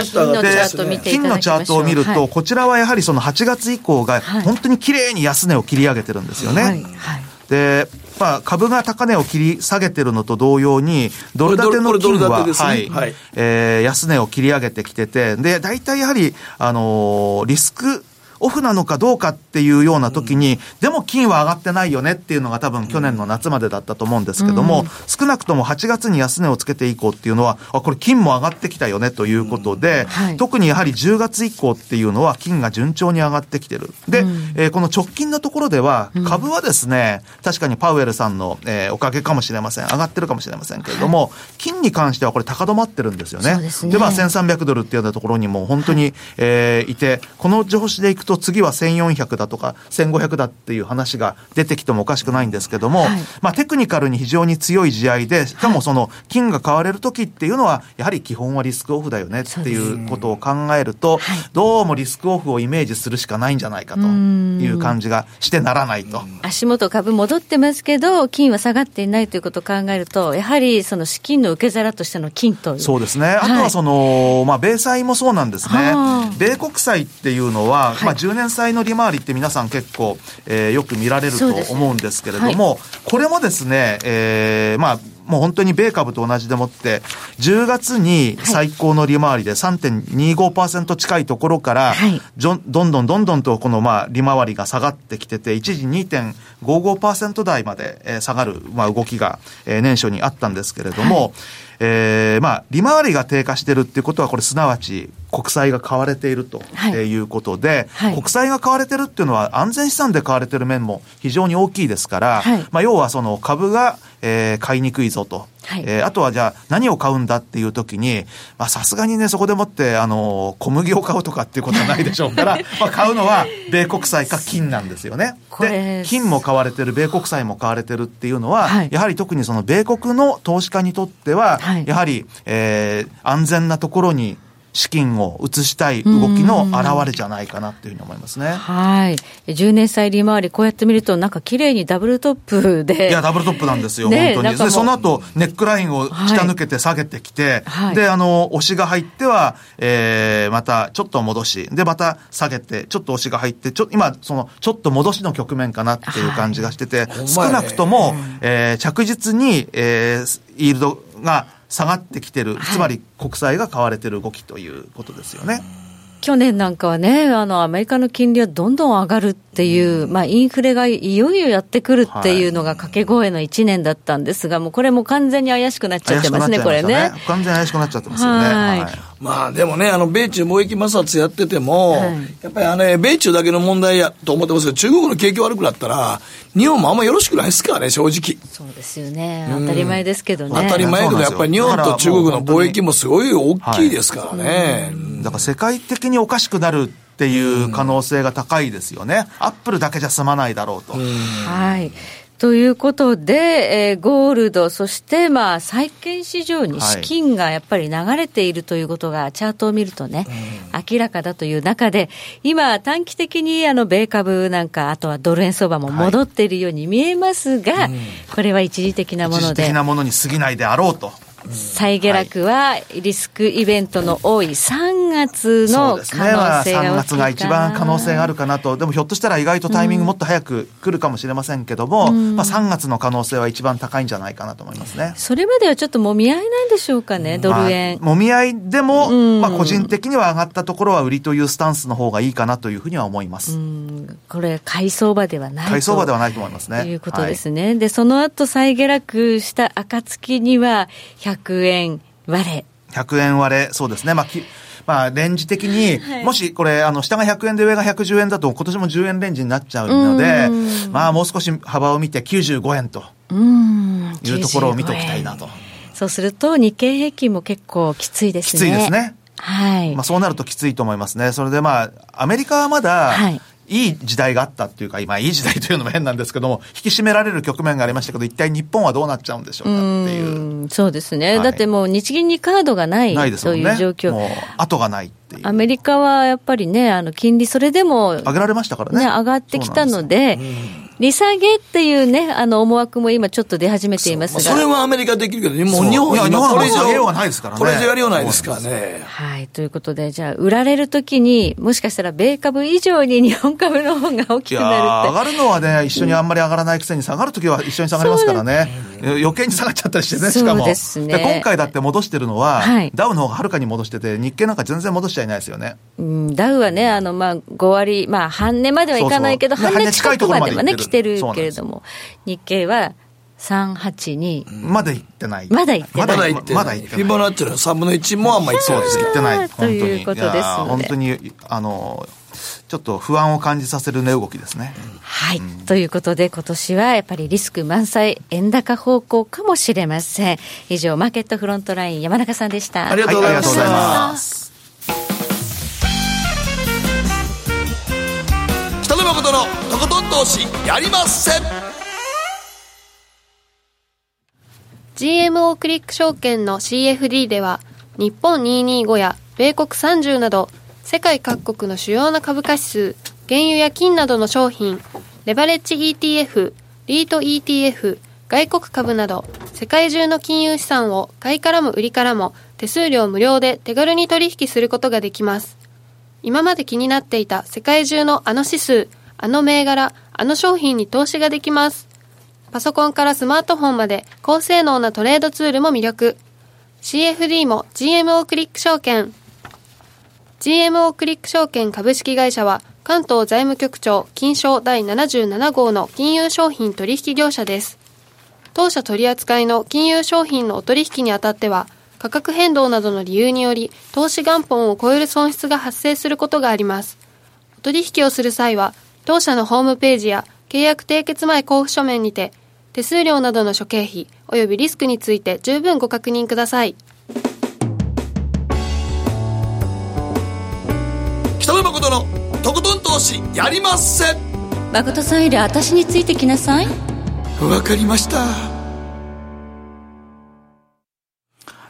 金のチャートを見ると、こちらはやはりその8月以降が、本当に綺麗に安値を切り上げてるんですよね。はいで、まあ、株が高値を切り下げてるのと同様に、ドル建ての金は、ね、はい、はい、えー、安値を切り上げてきてて、で、大体やはり、あのー、リスク、オフなのかどうかっていうような時に、でも金は上がってないよねっていうのが多分去年の夏までだったと思うんですけども、少なくとも8月に安値をつけていこうっていうのは、あ、これ金も上がってきたよねということで、特にやはり10月以降っていうのは金が順調に上がってきてる。で、えー、この直近のところでは、株はですね、確かにパウエルさんの、えー、おかげかもしれません。上がってるかもしれませんけれども、金に関してはこれ高止まってるんですよね。でで、まあ1300ドルっていうようなところにも本当に、えー、いて、この上司でいくと次は1400だとか1500だっていう話が出てきてもおかしくないんですけども、はい、まあテクニカルに非常に強い試合で、しかもその金が買われる時っていうのは、やはり基本はリスクオフだよねっていうことを考えると、どうもリスクオフをイメージするしかないんじゃないかという感じがしてならないと。足元株戻ってますけど、金は下がっていないということを考えると、やはりその資金の受け皿としての金とそうですね。あとはその、はい、まあ米債もそうなんですね。米国債っていうのは、まあ10年債の利回りって皆さん結構、えー、よく見られると思うんですけれども、はい、これもですね、えー、まあ、もう本当に米株と同じでもって、10月に最高の利回りで3.25%近いところから、はい、どんどんどんどんとこのまあ利回りが下がってきてて、一時2.55%台まで下がるまあ動きが年初にあったんですけれども、はい。えー、まあ、利回りが低下してるっていうことは、これすなわち国債が買われているとい。うことで、はい、国債が買われてるっていうのは安全資産で買われてる面も非常に大きいですから、はい、まあ、要はその株が、えー、買いにくいぞと。はい、えー、あとはじゃあ何を買うんだっていう時に、まあさすがにね、そこでもって、あの、小麦を買うとかっていうことはないでしょうから、まあ買うのは米国債か金なんですよね。で、金も買われてる、米国債も買われてるっていうのは、はい、やはり特にその米国の投資家にとっては、はい、やはり、えー、安全なところに資金を移したい動きの表れじゃないかなというふうに思いますね。はい。10年債利回り、こうやって見ると、なんか綺麗にダブルトップで。いや、ダブルトップなんですよ、ね、本当に。で、その後、ネックラインを下抜けて下げてきて、はい、で、あの、押しが入っては、えー、またちょっと戻し、で、また下げて、ちょっと押しが入って、ちょ今、その、ちょっと戻しの局面かなっていう感じがしてて、はい、少なくとも、えー、着実に、えー、イールドが、下がってきてる、つまり国債が買われてる動きということですよね。去年なんかはね、あの、アメリカの金利はどんどん上がるっていう、まあ、インフレがいよいよやってくるっていうのが掛け声の1年だったんですが、もうこれも完全に怪しくなっちゃってますね、すねこれね。完全に怪しくなっちゃってますよね。はいはいまあでもね、あの、米中貿易摩擦やってても、はい、やっぱりあの、米中だけの問題やと思ってますけど、中国の景気悪くなったら、日本もあんまよろしくないですからね、正直。そうですよね。当たり前ですけどね。当たり前けど、やっぱり日本と中国の貿易もすごい大きいですからね。だから世界的におかしくなるっていう可能性が高いですよね。アップルだけじゃ済まないだろうと。はい。ということで、えー、ゴールド、そしてまあ債券市場に資金がやっぱり流れているということが、チャートを見るとね、明らかだという中で、今、短期的にあの米株なんか、あとはドル円相場も戻っているように見えますが、はい、これは一時的なもので。一時的なものに過ぎないであろうと。再下落はリスクイベントの多い3月の可能性が、ねまあ、3月が一番可能性があるかなと、でもひょっとしたら意外とタイミングもっと早く来るかもしれませんけども、うん、まあ、3月の可能性は一番高いんじゃないかなと思いますね。それまではちょっともみ合いなんでしょうかね、ドル円。まあ、もみ合いでも、うん、まあ、個人的には上がったところは売りというスタンスの方がいいかなというふうには思います、うん、これ、買い相場ではない買い相場ではないと思いますね。ということですね、はい、でその後再下落した暁には、100円。割れ。100円割れ、そうですね。まあ、きまあ、レンジ的に、はい、もしこれ、あの、下が100円で上が110円だと、今年も10円レンジになっちゃうので、まあ、もう少し幅を見て95円というところを見ておきたいなと。そうすると、日経平均も結構きついですね。きついですね。はい。まあ、そうなるときついと思いますね。それでまあ、アメリカはまだ、はい、いい時代があったっていうか、今いい時代というのも変なんですけども、引き締められる局面がありましたけど、一体日本はどうなっちゃうんでしょうかっていう。うそうですね、はい、だってもう日銀にカードがないないという状況。もう後がないっていう。アメリカはやっぱりね、あの金利それでも、上げられましたからね。ね上がってきたので、利下げっていうね、あの思惑も今ちょっと出始めていますが。それはアメリカできるけど、もう日本は今これ以上、上ないですからね。これ以上やりようないですからね。はい、ということで、じゃあ、売られるときに、もしかしたら米株以上に日本株の方が大きくなるって。上がるのはね、一緒にあんまり上がらないくせに、下がるときは一緒に下がりますからね。余計に下がっちゃったりしてね、しかも。そうですね。今回だって戻してるのは、はい、ダウの方がはるかに戻してて、日経なんか全然戻しちゃいないですよね。うん、ダウはね、あの、まあ、5割、まあ、半値まではいかないけど、半値近くまではね、来てるけれども、日経は382。まだ行ってない。まだ行ってない。まだ行ってない。まだ行ってない。フィボナッチの3分の1もあんまりそうです。行ってない。ということです本当に、あの、ちょっと不安を感じさせる値動きですね。はい、うん、ということで、今年はやっぱりリスク満載、円高方向かもしれません。以上、マーケットフロントライン、山中さんでした。ありがとうございます。北野誠のとことん投資やりません GMO クリック証券の CFD では、日本225や米国30など、世界各国の主要な株価指数、原油や金などの商品、レバレッジ ETF、リート ETF、外国株など、世界中の金融資産を買いからも売りからも手数料無料で手軽に取引することができます。今まで気になっていた世界中のあの指数、あの銘柄、あの商品に投資ができます。パソコンからスマートフォンまで高性能なトレードツールも魅力。CFD も GMO クリック証券。GMO クリック証券株式会社は関東財務局長金賞第77号の金融商品取引業者です。当社取扱いの金融商品のお取引にあたっては価格変動などの理由により投資元本を超える損失が発生することがあります。お取引をする際は当社のホームページや契約締結前交付書面にて手数料などの諸経費及びリスクについて十分ご確認ください北野誠のとことん投資やりませ。ん誠さんより私についてきなさい。わかりました。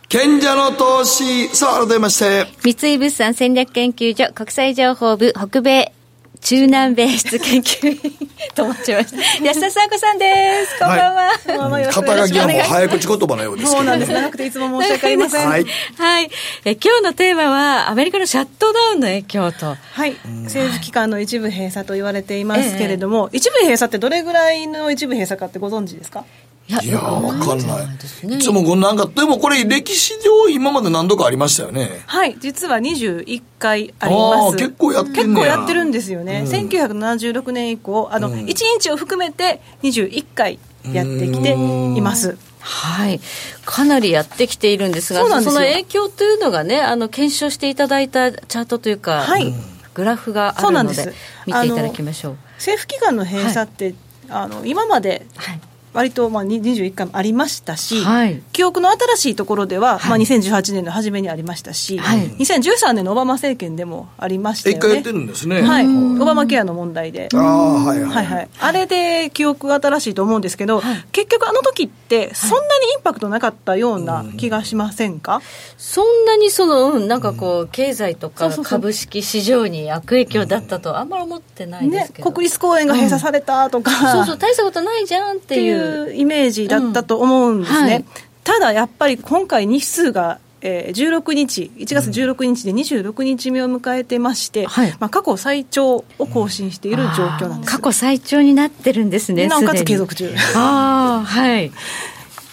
賢者の投資。さあ改めまして。三井物産戦略研究所国際情報部北米中南米質研究員と思っちゃいました。安田さんこさんです。こんばんは。はい、肩書きはもう早口言葉のようですそうなんです。長くていつも申し訳ありません。はい。はい。え今日のテーマは、アメリカのシャットダウンの影響と。はい。政府機関の一部閉鎖と言われていますけれども、ええ、一部閉鎖ってどれぐらいの一部閉鎖かってご存知ですか？いや、わかんない。いつもなんか、でもこれ歴史上今まで何度かありましたよね。はい、実は21回あります。結構やって結構やってるんですよね。うん、1976年以降、あの、うん、1日を含めて21回やってきています。はい、かなりやってきているんですが、その影響というのがね、あの検証していただいたチャートというか、はい、グラフがあるので、見ていただきましょう。政府機関の閉鎖って、はい、あの今まで、はい割とまあ21回もありましたし、はい、記憶の新しいところでは、はい、まあ、2018年の初めにありましたし、はい、2013年のオバマ政権でもありましたよね。一回やってるんですね。はい、オバマケアの問題で。あはいはい、はい。はい。あれで記憶が新しいと思うんですけど、結局あの時ってそんなにインパクトなかったような気がしませんか、そんなにその、うん、なんかこう、経済とか株式市場に悪影響だったとあんまり思ってないですけど、ね、国立公園が閉鎖されたとか、うん、そうそう大したことないじゃんっていうイメージだったと思うんですね、うん。はい、ただやっぱり今回日数がえー、16日、1月16日で26日目を迎えてまして、はい、まあ、過去最長を更新している状況なんです、過去最長になってるんですね、なおかつ継続中。あはい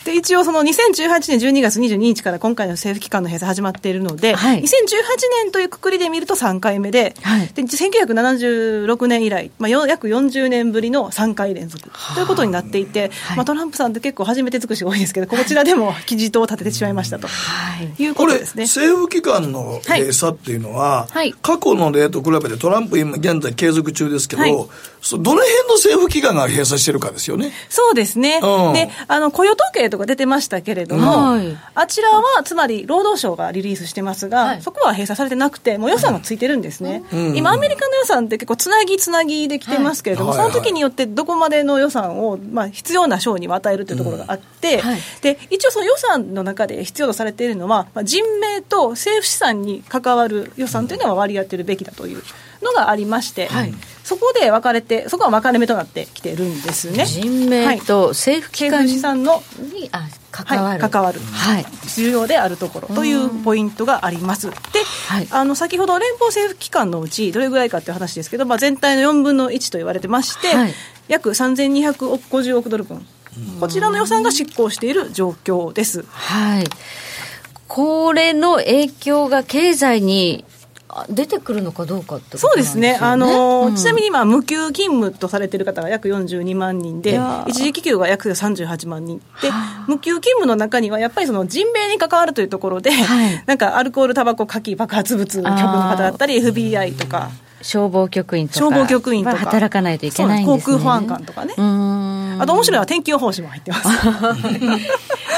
で一応その2018年12月22日から今回の政府機関の閉鎖始まっているので、はい、2018年というくくりで見ると3回目で,、はい、で1976年以来、まあ、約40年ぶりの3回連続ということになっていて、はい、まあ、トランプさんって結構初めて尽くしが多いですけどこちらでも記事を立ててしまいましたと、はい、いうことですね。政府機関の閉鎖っていうのは、はい、過去の例と比べてトランプ今現在継続中ですけど、どの辺の政府機関が閉鎖してるかですよね。そうですね、うん、であの雇用統計とか出てましたけれども、はい、あちらはつまり労働省がリリースしてますが、はい、そこは閉鎖されてなくて、もう予算がついてるんですね、うん、今、アメリカの予算って結構、つなぎつなぎできてますけれども、はい、その時によってどこまでの予算を、まあ、必要な省に与えるというところがあって、で一応、その予算の中で必要とされているのは、まあ、人命と政府資産に関わる予算というのは割り当てるべきだというのがありまして。そこで分かれて、そこは分かれ目となってきてるんですね。人命と政府機関資産のにあ関わる、はい、関わる、はい、重要であるところというポイントがあります。で、はい、あの先ほど連邦政府機関のうちどれぐらいかっていう話ですけど、まあ、全体の4分の1と言われてまして、はい、約3250億ドル分、こちらの予算が執行している状況です。はいこれの影響が経済に出てくるのかどうかって、ね、そうですね、あの、うん、ちなみに今、無給勤務とされている方が約42万人で、一時帰給が約38万人で、無給勤務の中には、やっぱりその人命に関わるというところで、はい、なんかアルコール、タバコ、火器、爆発物局の方だったり、FBI とか。消防局員とか消防局員とか。働かないといけないんです、ね、航空保安官とかね。あと面白いのは天気予報士も入ってます。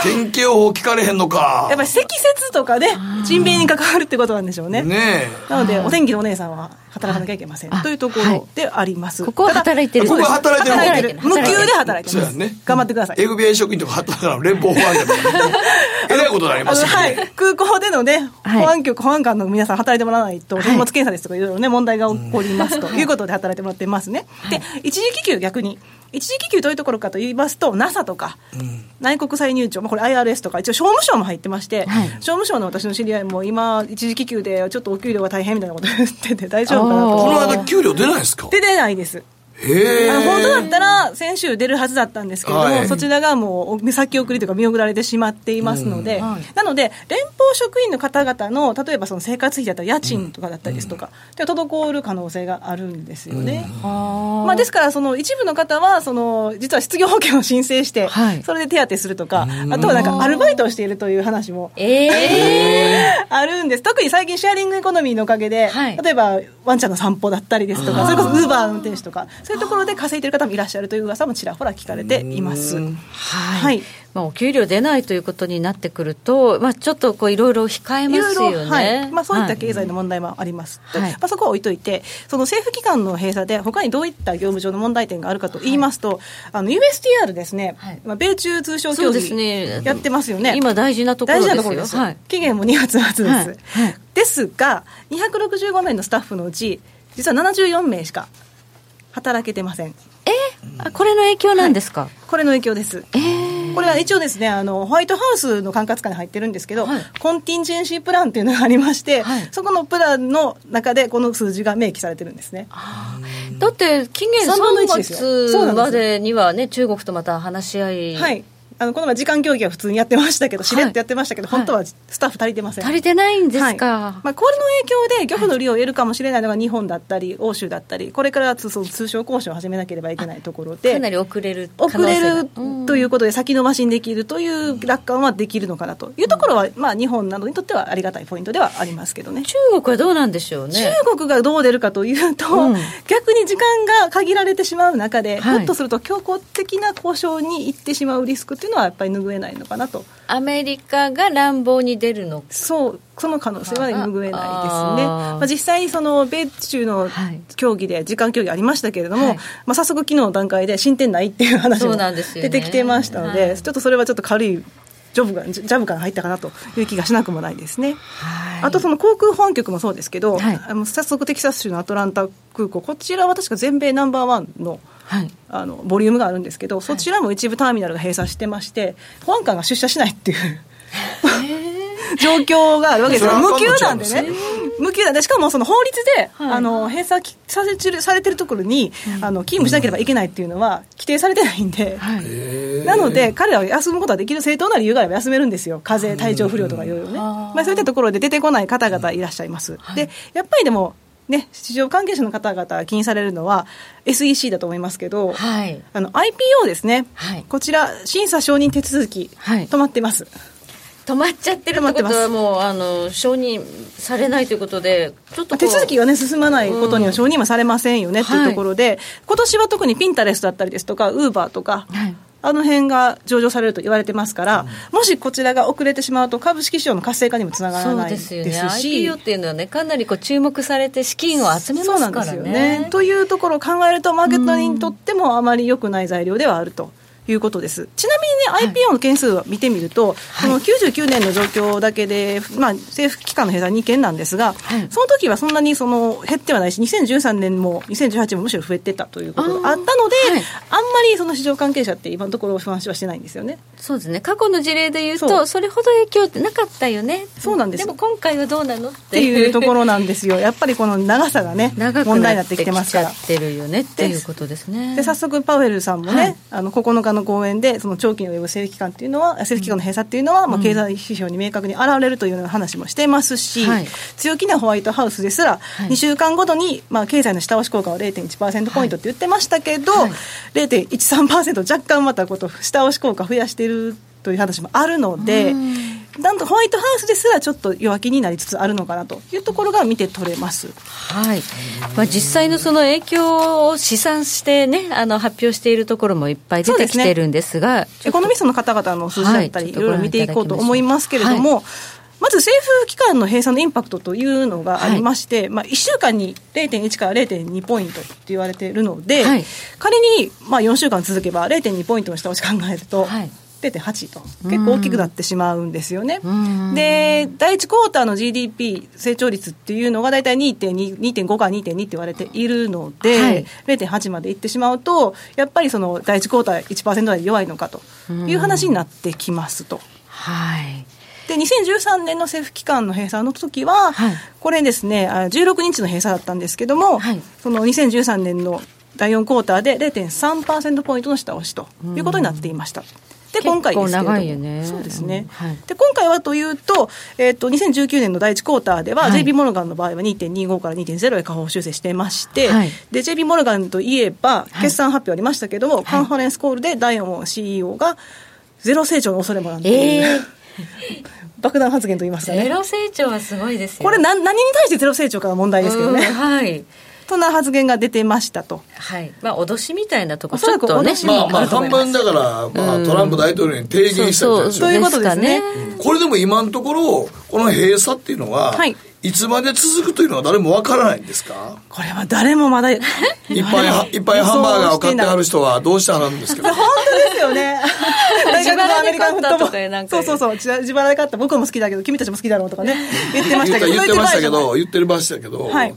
天気予報聞かれへんのか。やっぱり積雪とかで人命に関わるってことなんでしょうね。ねなのでお天気のお姉さんは働かなきゃいけません。というところであります、ここは働いてる。ここは働いてる。無給で働いてます、ね、頑張ってください。FBI 職員とか働か連邦保安官とかえらいことになりますはい。空港でのね保安局保安官の皆さん働いてもらわないと手荷物検査ですとかいろいろね問題が起こりますということで働いてもらってますね。で一時帰給逆に一時帰給どういうところかと言いますと NASA とか、うん、内国歳入庁、まあ、これ IRS とか一応商務省も入ってまして、はい、商務省の私の知り合いも今一時帰給でちょっとお給料が大変みたいなこと言ってて大丈夫かなと。この間給料出ないですか？出てないですあの本当だったら先週出るはずだったんですけれども、はい、そちらがもう先送りというか見送られてしまっていますので、うんはい、なので連邦職員の方々の例えばその生活費だったり家賃とかだったりですとか、うん、滞る可能性があるんですよね、うん、まあ、ですからその一部の方はその実は失業保険を申請して、はい、それで手当てするとか、あとはなんかアルバイトをしているという話も、えー、あるんです。特に最近シェアリングエコノミーのおかげで、例えばワンちゃんの散歩だったりですとかそれこそウーバーの運転手とかそういうところで稼いでいる方もいらっしゃるという噂もちらほら聞かれています。はい、はい。まあ、お給料出ないということになってくると、まあ、ちょっとこういろいろ控えますよね、はい。まあ、そういった経済の問題もあります、はい、まあ、そこは置いといて、その政府機関の閉鎖で、他にどういった業務上の問題点があるかと言いますと、はい、USTR ですね、はい、まあ、米中通商協議、やってますよね、今、大事なところですよ。大事なところです、はい、期限も2月末です。ですが、265名のスタッフのうち、実は74名しか働けてません。え？あこれの影響なんですか、はい、これの影響です。えー、これは一応ですねあのホワイトハウスの管轄下に入ってるんですけど、はい、コンティンジェンシープランっていうのがありまして、はい、そこのプランの中でこの数字が明記されてるんですね。だって期限3月までにはね中国とまた話し合い、はいあのこの前時間競技は普通にやってましたけど、しれっとやってましたけど、はい、本当はスタッフ足りてません。足りてないんですか？はい、まあ、これの影響で漁夫の利を得るかもしれないのが日本だったり、欧州だったり、これからその通商交渉を始めなければいけないところで、かなり遅れる遅れるということで、先延ばしにできるという楽観はできるのかなというところは、まあ、日本などにとってはありがたいポイントではありますけどね。中国はどうなんでしょうね？中国がどう出るかというと、うん、逆に時間が限られてしまう中で、ひょっとすると強硬的な交渉に行ってしまうリスクっていうのはやっぱり拭えないのかなと。アメリカが乱暴に出るの？そうその可能性は拭えないですね。まあ、実際にその米中の協議で時間協議ありましたけれども、はい、まあ、早速昨日の段階で進展ないっていう話も出てきてましたので、ね、ちょっとそれはちょっと軽いジョブがジャブ感入ったかなという気がしなくもないですね。あとその航空本局もそうですけど、はい、あの早速テキサス州のアトランタ空港こちらは確か全米ナンバーワンのはい、あのボリュームがあるんですけど、そちらも一部ターミナルが閉鎖してまして、保安官が出社しないっていう。状況があるわけですよ、無給なんでね、無給なんで、しかもその法律で、はい、あの閉鎖させてるされてるところに、うん、あの勤務しなければいけないっていうのは、規定されてないんで、はい、なので、彼らは休むことはできる正当な理由があれば休めるんですよ、風邪、体調不良とかいろいろね、まあ、そういったところで出てこない方々いらっしゃいます。でやっぱりでもね、市場関係者の方々が気にされるのは SEC だと思いますけど、はい、あの IPO ですね、はい、こちら審査承認手続き、はい、止まってます。止まっちゃってるってことはもうあの承認されないということでちょっと手続きがね進まないことには承認はされませんよね、うん、っていうところで、今年は特にピンタレスだったりですとかウーバーとか、はいあの辺が上場されると言われてますから、うん、もしこちらが遅れてしまうと、株式市場の活性化にもつながらないですよね、IPO っていうのはね、かなりこう注目されて、資金を集めますからね。ねというところを考えると、マーケットにとってもあまり良くない材料ではあると。いうことです。ちなみにね、IPO の件数を見てみると、はい、の99年の状況だけで、まあ、政府機関の閉鎖2件なんですが、はい、その時はそんなにその減ってはないし、2013年も2018年もむしろ増えてたということがあったので、あはい、あんまりその市場関係者って今のところ不安視はしてないんですよね。そうですね。過去の事例でいうとそれほど影響ってなかったよね。そうなんです。でも今回はどうなのっていう。ところなんですよ。やっぱりこの長さがね問題になってきてますからってるよねっていうことですね。で早速パウエルさんもね、はい、あの9日の講演でその長期に及ぶ政府機関っていうのは政府機関の閉鎖っていうのは、うん、まあ、経済指標に明確に現れるというような話もしていますし、はい、強気なホワイトハウスですら、2週間ごとに、まあ、経済の下押し効果は0.1%ポイントって言ってましたけど、はい。はい、0.13%若干またこと下押し効果増やしているという話もあるので、なんとホワイトハウスですらちょっと弱気になりつつあるのかなというところが見て取れます、はい。まあ、実際のその影響を試算してね、あの発表しているところもいっぱい出てきてるんですが、ね、エコノミストの方々の数字だったり、はい、いろいろ見ていこうと思いますけれども、はい。まず政府機関の閉鎖のインパクトというのがありまして、はい、まあ、1週間に0.1から0.2ポイントって言われているので、はい、仮にまあ4週間続けば0.2ポイントの下押し考えると、はい0.8と。結構大きくなってしまうんですよね。で第1クォーターの GDP 成長率っていうのが大体2.2.5から2.2って言われているので、はい、0.8までいってしまうとやっぱりその第1クォーター1%台で弱いのかという話になってきますと。はい。で2013年の政府機関の閉鎖の時は、はい、これですね16日の閉鎖だったんですけども、はい、その2013年の第4クォーターで0.3%ポイントの下押しということになっていました。で今回ですけれども、ね、そうですね、はい、で今回はというと,、えーと、2019年の第1クォーターでは、はい、JP モルガンの場合は2.25から2.0へ下方修正してまして、はい、で JP モルガンといえば決算発表ありましたけども、はい、カンファレンスコールでダイオン CEO がゼロ成長の恐れもあるっていう、えー。爆弾発言と言いますかね。ゼロ成長はすごいですよ。これ何、何に対してゼロ成長かが問題ですけどね。はい。そんな発言が出てましたと。はい。まあ、脅しみたいなところ、ちょっとね。まあ、まあ、半分だから、まあ、トランプ大統領に提言したん。ですよ。そう。いうことですね。これでも今のところ、この閉鎖っていうのは、はい。いつまで続くというのは誰もわからないんですか？これは誰もまだいっぱいい。っぱいハンバーガーを買ってはる人はどうしてはるんですけど 本当ですよね。大学のアメリカンフットボールそうそうそう。自腹で買った。僕も好きだけど君たちも好きだろうとかね。言ってましたけど言ってましたけど。言ってましたけど、はい、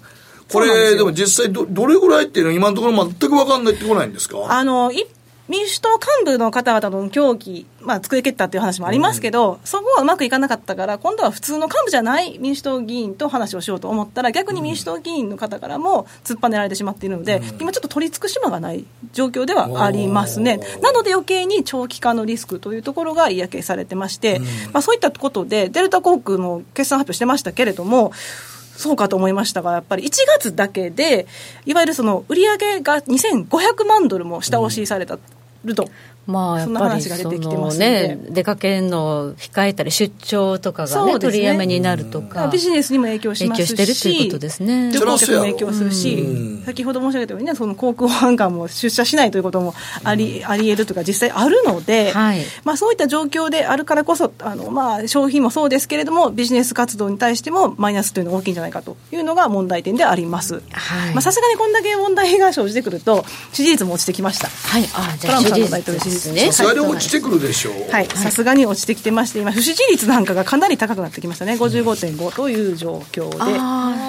これでも実際どどれぐらいっていうのは今のところ全く分かんないってこないんですか？あの一民主党幹部の方々の協議、まあ、作り切ったっていう話もありますけど、うん、そこはうまくいかなかったから、今度は普通の幹部じゃない民主党議員と話をしようと思ったら、逆に民主党議員の方からも突っぱねられてしまっているので、うん、今ちょっと取り付く島がない状況ではありますね。なので余計に長期化のリスクというところが嫌気されてまして、うん、まあ、そういったことで、デルタ航空も決算発表してましたけれども、そうかと思いましたが、やっぱり1月だけで、いわゆるその売上が2500万ドルも下押しされた。るとまあ、やっぱりそのね、出かけるのを控えたり、出張とかがね、ね。取りやめになるとか、ビジネスにも影響しますし、影響してるということですね。旅行客も影響するし、先ほど申し上げたようにね、その航空保安官も出社しないということもあり,、あり得るとか、実際あるので、はい、まあ、そういった状況であるからこそ、あのまあ、消費もそうですけれども、ビジネス活動に対してもマイナスというのが大きいんじゃないかというのが問題点であります。さすがにこんだけ問題が生じてくると、支持率も落ちてきました。はい、あじゃあ、支持率ですね。さすがに落ちてくるでしょう。はい、さすがに落ちてきてまして、今、不支持率なんかがかなり高くなってきましたね、55.5という状況で。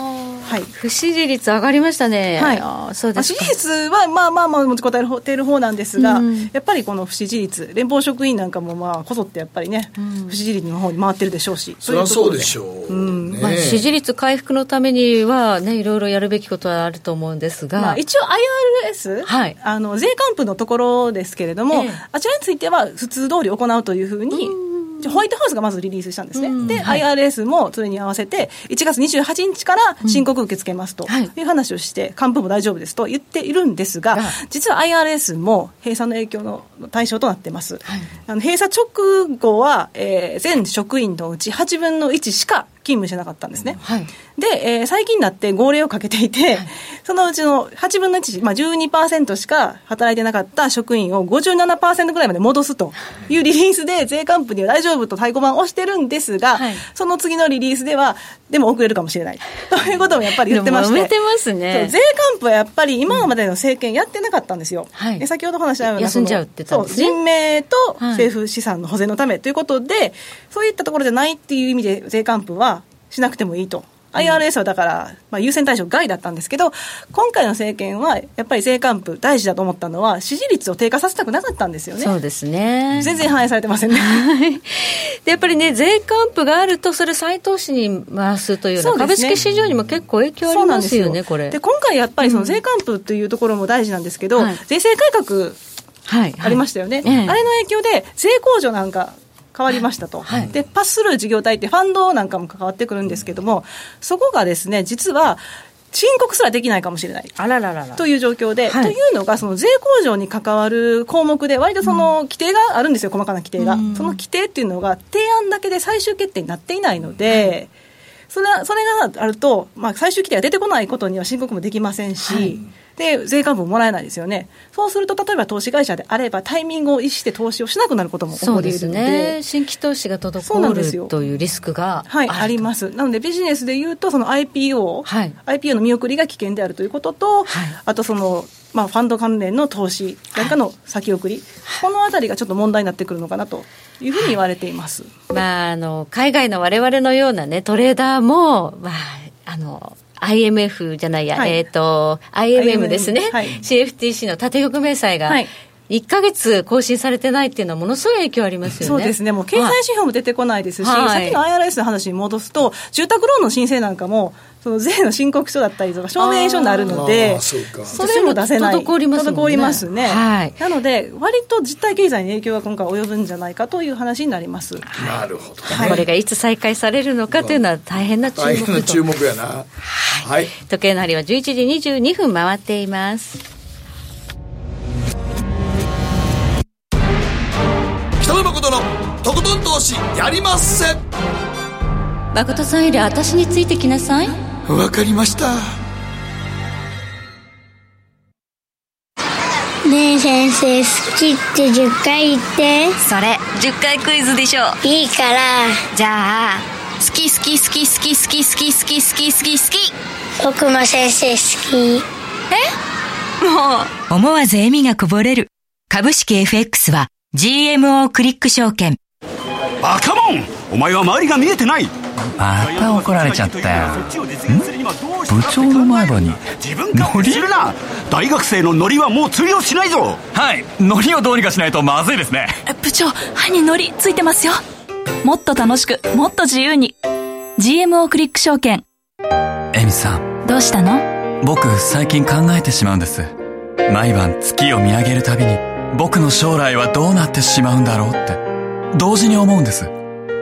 はい、不支持率上がりましたね、はい、あそうです支持率はまあまあまあ持ちこたえている方なんですが、うん、やっぱりこの不支持率、連邦職員なんかもまあこぞってやっぱりね、うん、不支持率の方に回ってるでしょうし、そりゃそうでしょう、うん。ね、まあ、支持率回復のためには、ね、いろいろやるべきことはあると思うんですが、まあ、一応、IRS、はい、あの税関部のところですけれども、ええ、あちらについては普通通り行うというふうに、ホワイトハウスがまずリリースしたんですね、うん、で、はい、IRS もそれに合わせて、1月28日から申告受け付けますとい。う話をして、幹部も大丈夫ですと言っているんですが、実は IRS も閉鎖の影響の対象となっています。はい、あの閉鎖直後は、えー、全職員のうち8分の1しか勤務してなかったんですね。はい、で、えー、最近になって号令をかけていて、はい、そのうちの8分の1、まあ、12%しか働いてなかった職員を57%ぐらいまで戻すというリリースで、税関部には大丈夫と太鼓判を押してるんですが、はい、その次のリリースでは、でも遅れるかもしれない。ということもやっぱり言ってまして。てますね。税関部はやっぱり今までの政権やってなかったんですよ。はい、先ほど話したような、休んじゃうってそう、人命と政府資産の保全のためということで、そういったところじゃないっていう意味で税関部はしなくてもいいと。IRS はだから、まあ、優先対象外だったんですけど、今回の政権は、やっぱり税関部、大事だと思ったのは、支持率を低下させたくなかったんですよね。そうですね。全然反映されてませんね。でやっぱりね、税関部があると、それ再投資に回すというような、株式市場にも結構影響ありますよね、これ。で、今回やっぱりその税関部というところも大事なんですけど、うんはい、税制改革、はい、ありましたよね、はい、あれの影響で、税控除なんか変わりましたと、はい、でパススルー事業体ってファンドなんかも関わってくるんですけども、そこがですね実は申告すらできないかもしれない。あらららという状況で、はい、というのが、その税控除に関わる項目で、割とその規定があるんですよ、細かな規定が。その規定っていうのが、提案だけで最終決定になっていないので、はい。それそれがあると、まあ、最終規定が出てこないことには申告もできませんし、はい、で税関分もらえないですよね、そうすると例えば投資会社であれば、タイミングを逸して投資をしなくなることも起こり得るので、ね、新規投資が滞るというリスクがはい、あります、なのでビジネスでいうと、その IPO、はい、IPO の見送りが危険であるということと、はい、あとその、まあ、ファンド関連の投資なんかの先送り、はい、このあたりがちょっと問題になってくるのかなというふうに言われています、まあ、あの海外のわれわれのような、ね、トレーダーも、まあ、あの IMF じゃないや、はい、えっ、ー、と、IMM ですね、はい、CFTC の縦玉明細が、はい1か月更新されてないっていうのは、ものすごい影響ありますよね。そうですね、もう経済指標も出てこないですし、はい、さっきの IRS の話に戻すと、住宅ローンの申請なんかも、その税の申告書だったりとか、証明書になるので、それも出せない、滞りますね。滞りますね、はい、なので、割と実体経済に影響が今回及ぶんじゃないかという話になります。なるほど、これがいつ再開されるのかというのは大変な注目大変な注目やな。はい。時計の針は11時22分回っています。北野誠のとことん投資やりまっせ。誠さんより私についてきなさい。わかりました。ねえ先生好きって10回言って。それ10回クイズでしょいいから。じゃあ好き好き好き好き好き好き好き好き好き好き。僕も先生好き。え？もう。思わず笑みがこぼれる。株式 FX は GMO クリック証券。バカモン。お前は周りが見えてない。また怒られちゃったよ。部長の前歯に自分勝手するな。大学生のノリはもう通用しないぞ。はい。ノリをどうにかしないとまずいですね。部長歯にノリついてますよ。もっと楽しくもっと自由に。GMO クリック証券。エミさん。どうしたの？僕最近考えてしまうんです。毎晩月を見上げるたびに僕の将来はどうなってしまうんだろうって。同時に思うんです。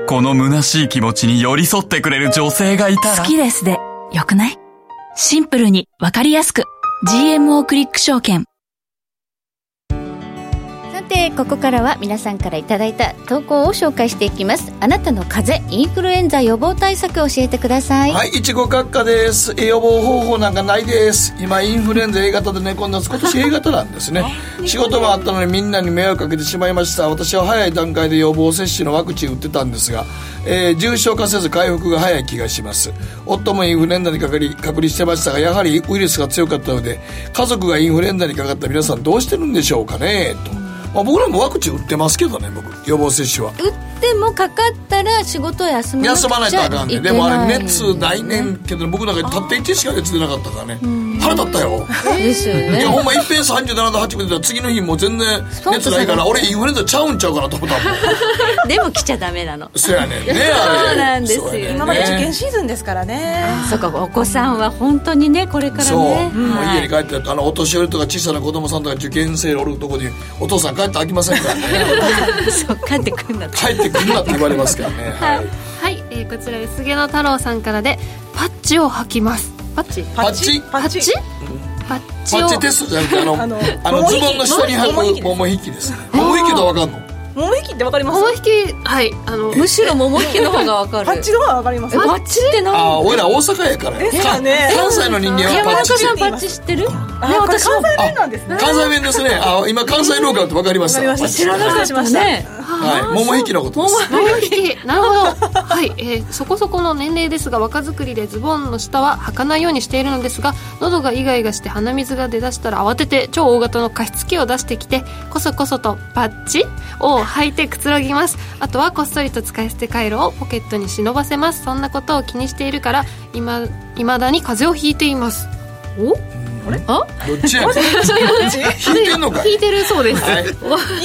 この虚しい気持ちに寄り添ってくれる女性がいたら。好きですでよくない？シンプルにわかりやすく。GMO クリック証券。てここからは皆さんからいただいた投稿を紹介していきます。あなたの風邪インフルエンザ予防対策を教えてください。はいいちご閣下です。予防方法なんかないです。今インフルエンザ A 型で寝込んだ今年 A 型なんですね。仕事もあったのにみんなに迷惑かけてしまいました。私は早い段階で予防接種のワクチン打ってたんですが、えー、重症化せず回復が早い気がします。夫もインフルエンザにかかり隔離してましたがやはりウイルスが強かったので家族がインフルエンザにかかった皆さんどうしてるんでしょうかねとまあ、僕らもワクチン打ってますけどね僕。予防接種は。打ってもかかったら仕事休ま休まないとあかんねでもあれ熱ないねんけど僕なんかたった1しか熱出なかったからね腹立ったよ。ですよね。いやほんまいっぺん37度8分出たら次の日もう全然熱ないから俺インフルエンザちゃうんちゃうかなと思ったもん でも来ちゃダメなの。そうやねんね そうなんですよ、ね、今まで受験シーズンですからね。そうかお子さんは本当にねこれからね。そう、もう家に帰ってあのお年寄りとか小さな子供さんとか受験生おるとこにお父さん帰って飽きませんからね。そう帰ってくんな帰ってくんなって言われますからね。はい、はい、えー、こちら薄毛の太郎さんからでパッチを履きますパッチ？パッチ？パッチ？パッチ？パッチ？テストじゃなくてあの あのズボンの下に履く桃引きです。ね。桃引きと分かんの？桃引きってわかります？桃引きはい。あのむしろ桃引きの方がわかる。パッチの方がわかります？パッチって何？あ俺ら大阪やから。ですかね。関西の人間はパッチ山中さんパッチ知ってる？ね私関西弁なんですね。関西弁ですね。あ今関西ローカルってわかりました。知らなかったね。はい。桃引きのことです。桃引き。なるほど。はい。えー、そこそこの年齢ですが若作りでズボンの下は履かないようにしているのですが喉がイガイガして鼻水が出だしたら慌てて超大型の加湿器を出してきてこそこそとパッチを履いてくつろぎます。あとはこっそりと使い捨てカイロをポケットに忍ばせます。そんなことを気にしているからいまだに風邪をひいています。お？あれ？あ？どっちや？引いてんのか引いてるそうです、はい、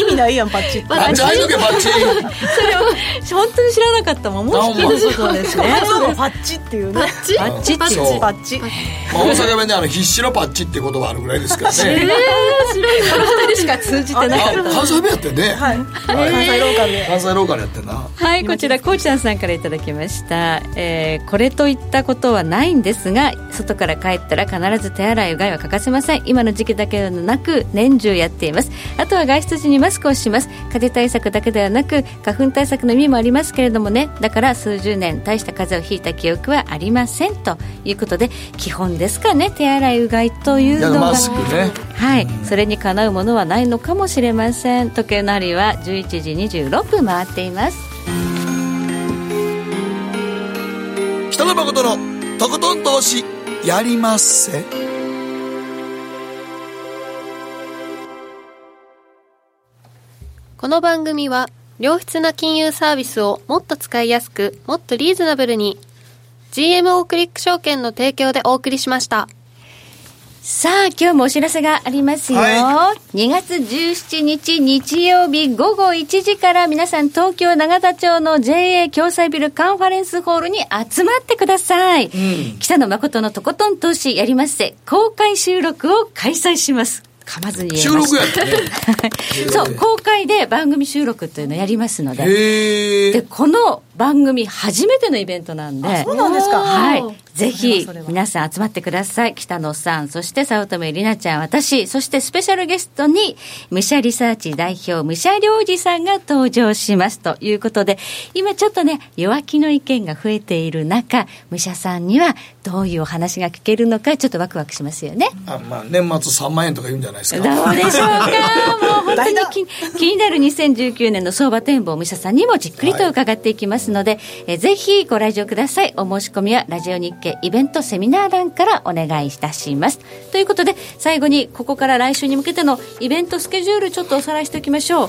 意味ないやんパッチ。パッチ入っとけパッチ。それを本当に知らなかったもん。も。う引きのことですね。パッチっていうね。パッチ？パッチ？パッチ。まあ大阪弁であの必死のパッチって言葉あるぐらいですからね。ええ知らない二人しか通じてない。関西弁やってね。はい。関西ローカルで。関西ローカルやってんな。はいこちらこうちゃんさんからいただきました。えこれといったことはないんですが外から帰ったら必ず手洗いうがいは欠かせません。今の時期だけではなく年中やっています。あとは外出時にマスクをします。風邪対策だけではなく花粉対策の意味もありますけれどもね。だから数十年大した風邪をひいた記憶はありませんということで基本ですかね。手洗いうがいというのがマスクね。はい。それにかなうものはないのかもしれません。時計の針は11時26分回っています。北野誠のとことん投資やりまっせこの番組は良質な金融サービスをもっと使いやすくもっとリーズナブルに GMO クリック証券の提供でお送りしました。さあ今日もお知らせがありますよ、はい、2月17日日曜日午後1時から皆さん東京永田町の JA 共済ビルカンファレンスホールに集まってください、うん、北野誠のとことん投資やりますせ公開収録を開催します噛まずに収録やね。そう公開で番組収録というのをやりますので。でこの番組初めてのイベントなんで。そうなんですか。はい。ぜひ皆さん集まってください。北野さんそして早乙女里奈ちゃん私。そしてスペシャルゲストに武者リサーチ代表武者良二さんが登場します。ということで今ちょっとね弱気の意見が増えている中武者さんにはどういうお話が聞けるのかちょっとワクワクしますよね。あ、まあ、年末3万円とか言うんじゃないですか。どうでしょうか。もう本当に気気になる2019年の相場展望武者さんにもじっくりと伺っていきますので、はい、えぜひご来場ください。お申し込みはラジオ日経イベントセミナー欄からお願いいたします。ということで最後にここから来週に向けてのイベントスケジュールちょっとおさらいしておきましょう。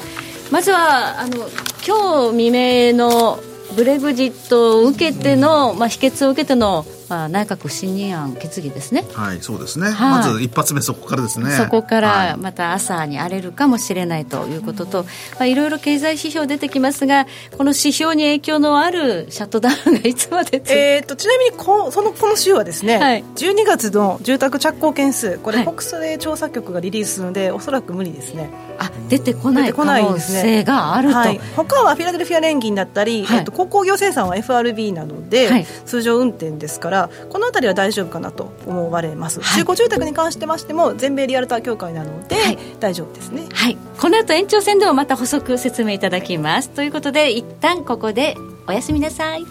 まずはあの今日未明のブレグジットを受けての、まあ、秘訣を受けてのまあ、内閣不信任案決議ですね。はいそうですね、はい、まず一発目そこからですね。そこからまた朝に荒れるかもしれないということと、まあ、いろいろ経済指標出てきますがこの指標に影響のあるシャットダウンがいつまでえーと、ちなみにこそのこの週はですね、はい、12月の住宅着工件数これ国税調査局がリリースするので、はい、おそらく無理ですね。あ出てこない可能性があると、はい、他はフィラデルフィア連銀だったり、はい、えっと、鉱工業生産は FRB なので、はい、通常運転ですからこの辺りは大丈夫かなと思われます、はい、中古住宅に関してましても全米リアルター協会なので、大丈夫ですね。はい。この後延長戦でもまた補足説明いただきます。ということで一旦ここでおやすみなさい